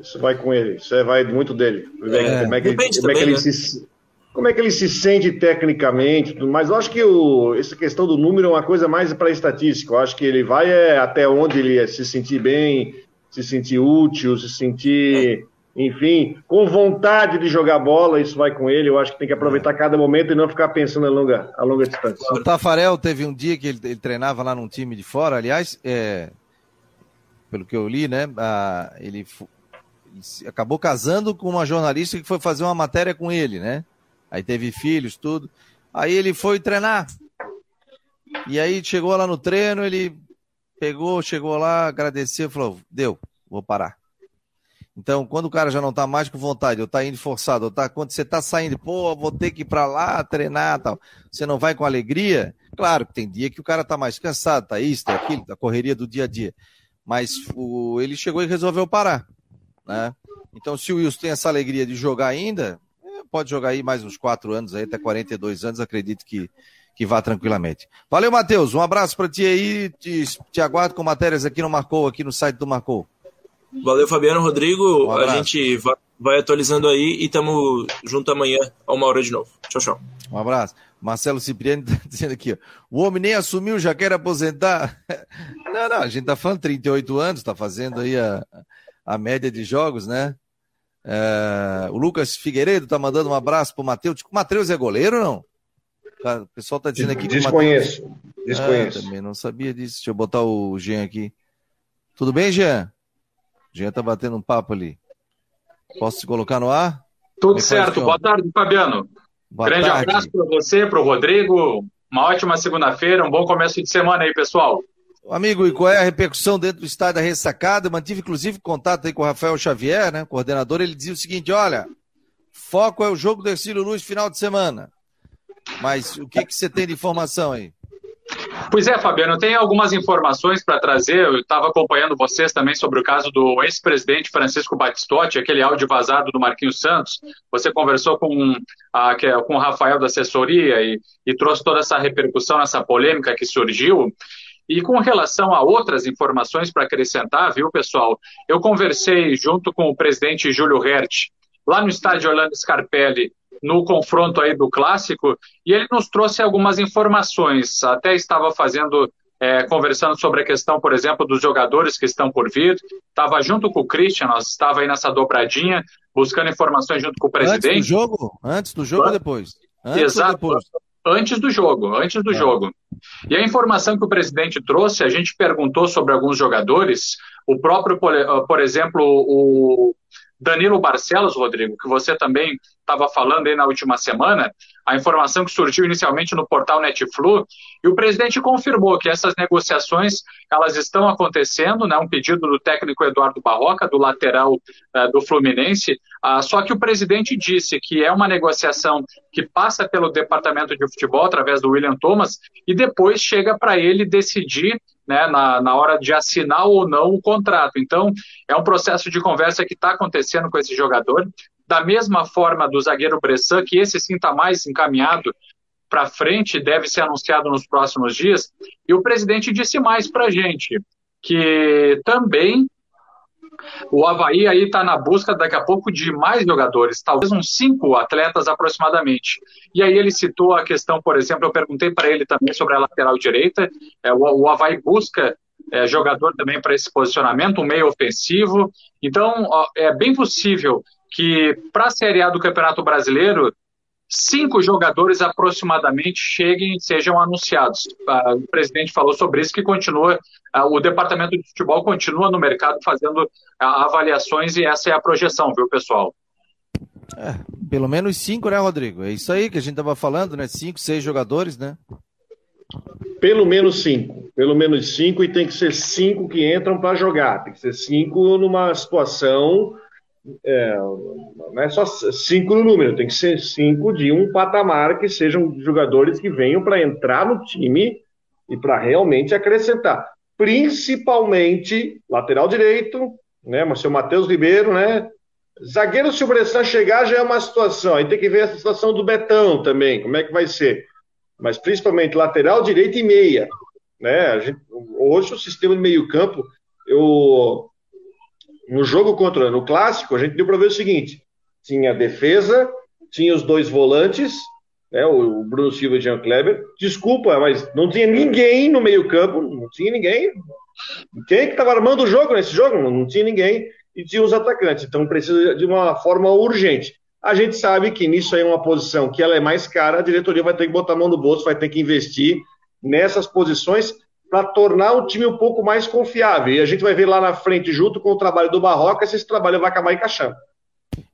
Isso vai com ele, isso vai muito dele. É, como, é que, ele, como, é que ele né? se, como é que ele se sente tecnicamente, mas eu acho que o, essa questão do número é uma coisa mais para estatística. Eu acho que ele vai é, até onde ele se sentir bem, se sentir útil, se sentir, enfim, com vontade de jogar bola, isso vai com ele. Eu acho que tem que aproveitar cada momento e não ficar pensando a longa, a longa distância. O Tafarel teve um dia que ele, ele treinava lá num time de fora, aliás, é, pelo que eu li, né? Ah, ele acabou casando com uma jornalista que foi fazer uma matéria com ele, né? Aí teve filhos, tudo. Aí ele foi treinar. E aí chegou lá no treino, ele pegou, chegou lá, agradeceu, falou: deu, vou parar. Então, quando o cara já não tá mais com vontade, ou tá indo forçado, ou tá, quando você tá saindo, pô, vou ter que ir pra lá treinar tal, você não vai com alegria, claro que tem dia que o cara tá mais cansado, tá isso, tá aquilo, da correria do dia a dia. Mas o, ele chegou e resolveu parar. Né? Então, se o Wilson tem essa alegria de jogar ainda, é, pode jogar aí mais uns quatro anos, aí, até 42 anos, acredito que, que vá tranquilamente. Valeu, Matheus. Um abraço para ti aí. Te, te, aguardo com matérias aqui no Marcou, aqui no site do Marcou. Valeu, Fabiano Rodrigo. Um a gente vai, vai atualizando aí e estamos junto amanhã a uma hora de novo. Tchau, tchau. Um abraço. Marcelo Cipriani está dizendo aqui, ó, o homem nem assumiu, já quer aposentar. Não, não, a gente está falando 38 anos, está fazendo aí a, a média de jogos, né? É, o Lucas Figueiredo tá mandando um abraço pro Matheus. O Matheus é goleiro ou não? O pessoal tá dizendo aqui que Desconheço. Mateus... Desconheço. Ah, também não sabia disso. Deixa eu botar o Jean aqui. Tudo bem, Jean? O Jean tá batendo um papo ali. Posso te colocar no ar? Tudo certo. Boa tarde, Fabiano. Boa Grande tarde. abraço para você, para o Rodrigo. Uma ótima segunda-feira, um bom começo de semana aí, pessoal. Amigo, e qual é a repercussão dentro do estádio da ressacada? Eu mantive, inclusive, contato aí com o Rafael Xavier, né, coordenador. Ele dizia o seguinte: olha, foco é o jogo do Ercílio Luz final de semana. Mas o que, que você tem de informação aí? Pois é, Fabiano, tem algumas informações para trazer. Eu estava acompanhando vocês também sobre o caso do ex-presidente Francisco Batistotti, aquele áudio vazado do Marquinhos Santos. Você conversou com, a, é, com o Rafael da assessoria e, e trouxe toda essa repercussão, essa polêmica que surgiu. E com relação a outras informações para acrescentar, viu, pessoal? Eu conversei junto com o presidente Júlio Hert, lá no estádio Orlando Scarpelli, no confronto aí do clássico, e ele nos trouxe algumas informações. Até estava fazendo, é, conversando sobre a questão, por exemplo, dos jogadores que estão por vir. Estava junto com o Christian, nós estava aí nessa dobradinha, buscando informações junto com o presidente. Antes do jogo? Antes do jogo ou depois? Antes Exato. Depois? Antes do jogo, antes do é. jogo. E a informação que o presidente trouxe, a gente perguntou sobre alguns jogadores, o próprio, por exemplo, o Danilo Barcelos, Rodrigo, que você também estava falando aí na última semana, a informação que surgiu inicialmente no portal Netflu, e o presidente confirmou que essas negociações elas estão acontecendo, né, um pedido do técnico Eduardo Barroca, do lateral uh, do Fluminense, uh, só que o presidente disse que é uma negociação que passa pelo departamento de futebol, através do William Thomas, e depois chega para ele decidir né, na, na hora de assinar ou não o contrato. Então, é um processo de conversa que está acontecendo com esse jogador. Da mesma forma do zagueiro Bressan, que esse sim está mais encaminhado para frente, deve ser anunciado nos próximos dias. E o presidente disse mais para a gente, que também o Havaí aí está na busca daqui a pouco de mais jogadores, talvez uns cinco atletas aproximadamente. E aí ele citou a questão, por exemplo, eu perguntei para ele também sobre a lateral direita. É, o, o Havaí busca é, jogador também para esse posicionamento, um meio ofensivo. Então, ó, é bem possível que para a Série A do Campeonato Brasileiro cinco jogadores aproximadamente cheguem e sejam anunciados. Uh, o presidente falou sobre isso, que continua, uh, o departamento de futebol continua no mercado fazendo uh, avaliações e essa é a projeção, viu, pessoal? É, pelo menos cinco, né, Rodrigo? É isso aí que a gente estava falando, né? Cinco, seis jogadores, né? Pelo menos cinco. Pelo menos cinco, e tem que ser cinco que entram para jogar. Tem que ser cinco numa situação é, não é só cinco no número, tem que ser cinco de um patamar que sejam jogadores que venham para entrar no time e para realmente acrescentar. Principalmente lateral direito, né? O seu Matheus Ribeiro, né? Zagueiro, se o Bressan chegar, já é uma situação. Aí tem que ver a situação do Betão também, como é que vai ser. Mas principalmente lateral direito e meia. Né? Gente, hoje o sistema de meio-campo, eu no jogo contra no clássico, a gente deu para ver o seguinte: tinha a defesa, tinha os dois volantes, né, o Bruno Silva e o Jean Kleber. Desculpa, mas não tinha ninguém no meio-campo, não tinha ninguém. Quem que estava armando o jogo nesse jogo? Não, não tinha ninguém. E tinha os atacantes. Então precisa de uma forma urgente. A gente sabe que nisso aí é uma posição que ela é mais cara, a diretoria vai ter que botar a mão no bolso, vai ter que investir nessas posições para tornar o time um pouco mais confiável. E a gente vai ver lá na frente, junto com o trabalho do Barroca, se esse trabalho vai acabar encaixando.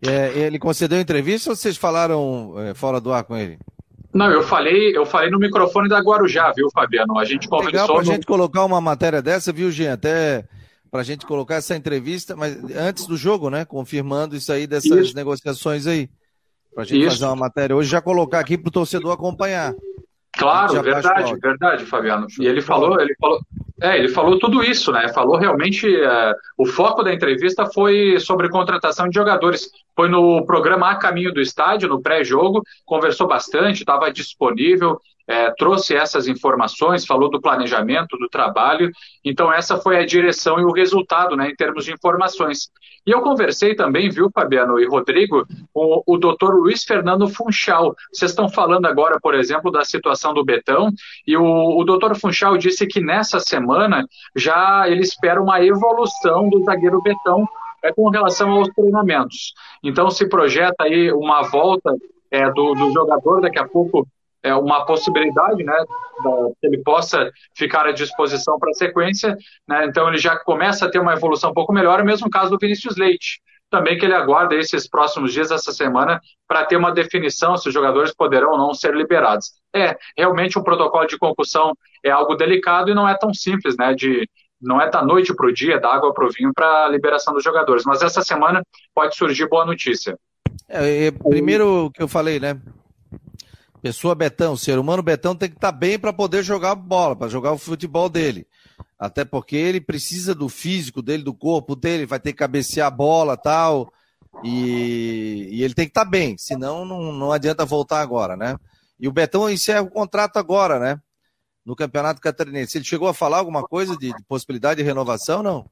É, ele concedeu entrevista ou vocês falaram é, fora do ar com ele? Não, eu falei, eu falei no microfone da Guarujá, viu, Fabiano? A gente conversou. Legal pra no... gente colocar uma matéria dessa, viu, Jean? Até pra gente colocar essa entrevista, mas antes do jogo, né? Confirmando isso aí dessas isso. negociações aí. Pra gente isso. fazer uma matéria hoje, já colocar aqui pro torcedor acompanhar. Claro, verdade, verdade, Fabiano. E ele falou, ele falou, é, ele falou tudo isso, né? Falou realmente, é, o foco da entrevista foi sobre contratação de jogadores. Foi no programa A Caminho do Estádio, no pré-jogo, conversou bastante, estava disponível, é, trouxe essas informações, falou do planejamento, do trabalho. Então, essa foi a direção e o resultado, né, em termos de informações. E eu conversei também, viu, Fabiano e Rodrigo, com o doutor Luiz Fernando Funchal. Vocês estão falando agora, por exemplo, da situação do Betão, e o, o doutor Funchal disse que nessa semana já ele espera uma evolução do zagueiro Betão é, com relação aos treinamentos. Então, se projeta aí uma volta é, do, do jogador daqui a pouco é uma possibilidade, né, que ele possa ficar à disposição para a sequência, né, então ele já começa a ter uma evolução um pouco melhor, o mesmo caso do Vinícius Leite, também que ele aguarda esses próximos dias, essa semana, para ter uma definição se os jogadores poderão ou não ser liberados. É, realmente um protocolo de concussão é algo delicado e não é tão simples, né, de, não é da noite para o dia, da água para o vinho para a liberação dos jogadores, mas essa semana pode surgir boa notícia. É, primeiro que eu falei, né? Pessoa Betão, ser humano Betão tem que estar tá bem para poder jogar bola, para jogar o futebol dele. Até porque ele precisa do físico dele, do corpo dele, vai ter que cabecear a bola tal. E, e ele tem que estar tá bem, senão não, não adianta voltar agora, né? E o Betão encerra o contrato agora, né? No Campeonato Catarinense. Ele chegou a falar alguma coisa de, de possibilidade de renovação, não?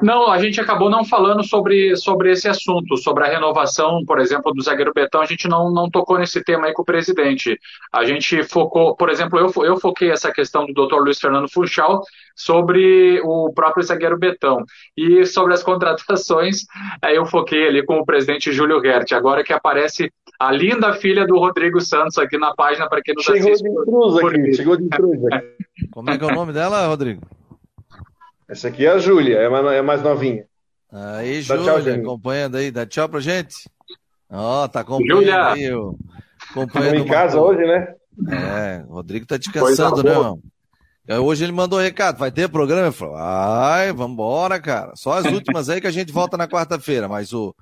Não, a gente acabou não falando sobre, sobre esse assunto, sobre a renovação, por exemplo, do zagueiro Betão, a gente não, não tocou nesse tema aí com o presidente. A gente focou, por exemplo, eu, eu foquei essa questão do Dr. Luiz Fernando Funchal sobre o próprio zagueiro Betão. E sobre as contratações, eu foquei ali com o presidente Júlio Hert, agora que aparece a linda filha do Rodrigo Santos aqui na página para quem nos chegou assiste. De intruso aqui, chegou de intruso aqui. Como é que é o nome dela, Rodrigo? Essa aqui é a Júlia, é mais, é mais novinha. Aí, Júlia, acompanhando aí. Dá tchau pra gente. Ó, oh, tá acompanhando Julia. aí. Acompanhando em casa hoje, né? É, o Rodrigo tá descansando, né, irmão? Hoje ele mandou um recado, vai ter programa? Eu falei, ai, vambora, cara. Só as últimas aí que a gente volta na quarta-feira, mas o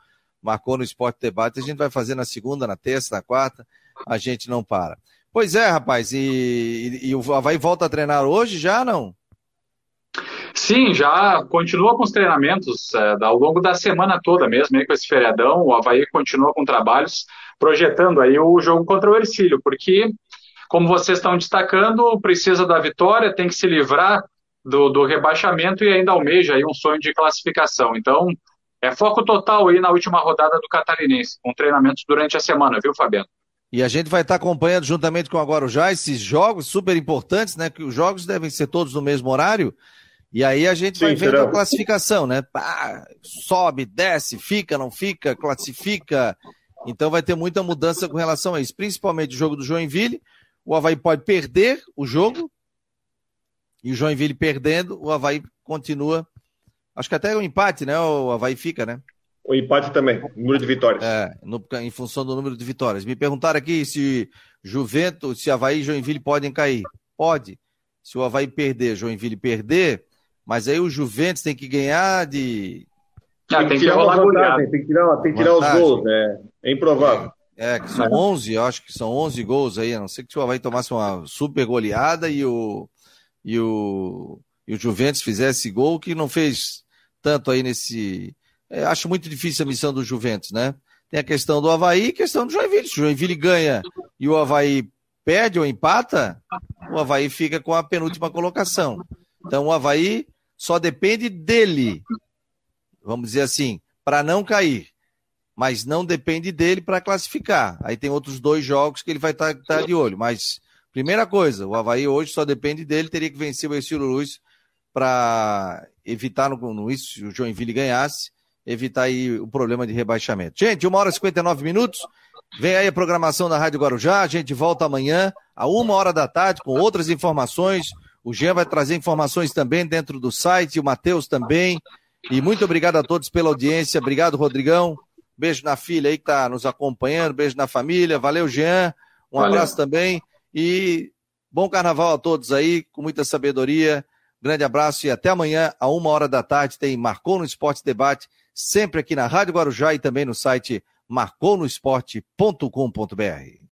marcou no Esporte Debate, a gente vai fazer na segunda, na terça, na quarta, a gente não para. Pois é, rapaz, e, e, e o Havaí volta a treinar hoje já, não? Sim, já continua com os treinamentos é, ao longo da semana toda mesmo, aí com esse feriadão, o Havaí continua com trabalhos, projetando aí o jogo contra o Ercílio, porque, como vocês estão destacando, precisa da vitória, tem que se livrar do, do rebaixamento e ainda almeja aí um sonho de classificação. Então, é foco total aí na última rodada do Catarinense, com treinamentos durante a semana, viu, Fabiano? E a gente vai estar acompanhando juntamente com o Guarujá esses jogos super importantes, né? Que os jogos devem ser todos no mesmo horário. E aí a gente Sim, vai vendo será? a classificação, né? Pá, sobe, desce, fica, não fica, classifica. Então vai ter muita mudança com relação a isso, principalmente o jogo do Joinville. O Havaí pode perder o jogo, e o Joinville perdendo, o Havaí continua. Acho que até o empate, né? O Havaí fica, né? O empate também, número de vitórias. É, no, em função do número de vitórias. Me perguntaram aqui se Juventus, se Havaí e Joinville podem cair. Pode. Se o Havaí perder, Joinville perder, mas aí o Juventus tem que ganhar de. Ah, tem, que tirar uma vantagem, tem que tirar, tem que tirar os gols, né? É improvável. É, que são 11, eu acho que são 11 gols aí, a não ser que o Havaí tomasse uma super goleada e o, e o, e o Juventus fizesse gol, que não fez tanto aí nesse. É, acho muito difícil a missão do Juventus, né? Tem a questão do Havaí e a questão do Joinville. Se o Joinville ganha e o Havaí perde ou empata, o Havaí fica com a penúltima colocação. Então o Havaí só depende dele, vamos dizer assim, para não cair. Mas não depende dele para classificar. Aí tem outros dois jogos que ele vai estar tá, tá de olho. Mas, primeira coisa, o Havaí hoje só depende dele, teria que vencer o Estilo Luz para evitar, no, no, isso, o Joinville ganhasse, evitar aí o problema de rebaixamento. Gente, uma hora e 59 minutos. Vem aí a programação da Rádio Guarujá. A gente volta amanhã, a uma hora da tarde, com outras informações o Jean vai trazer informações também dentro do site, o Matheus também. E muito obrigado a todos pela audiência. Obrigado, Rodrigão. Beijo na filha aí que está nos acompanhando. Beijo na família. Valeu, Jean. Um Valeu. abraço também. E bom carnaval a todos aí, com muita sabedoria. Grande abraço e até amanhã, a uma hora da tarde, tem Marcou no Esporte Debate, sempre aqui na Rádio Guarujá e também no site marconosport.com.br.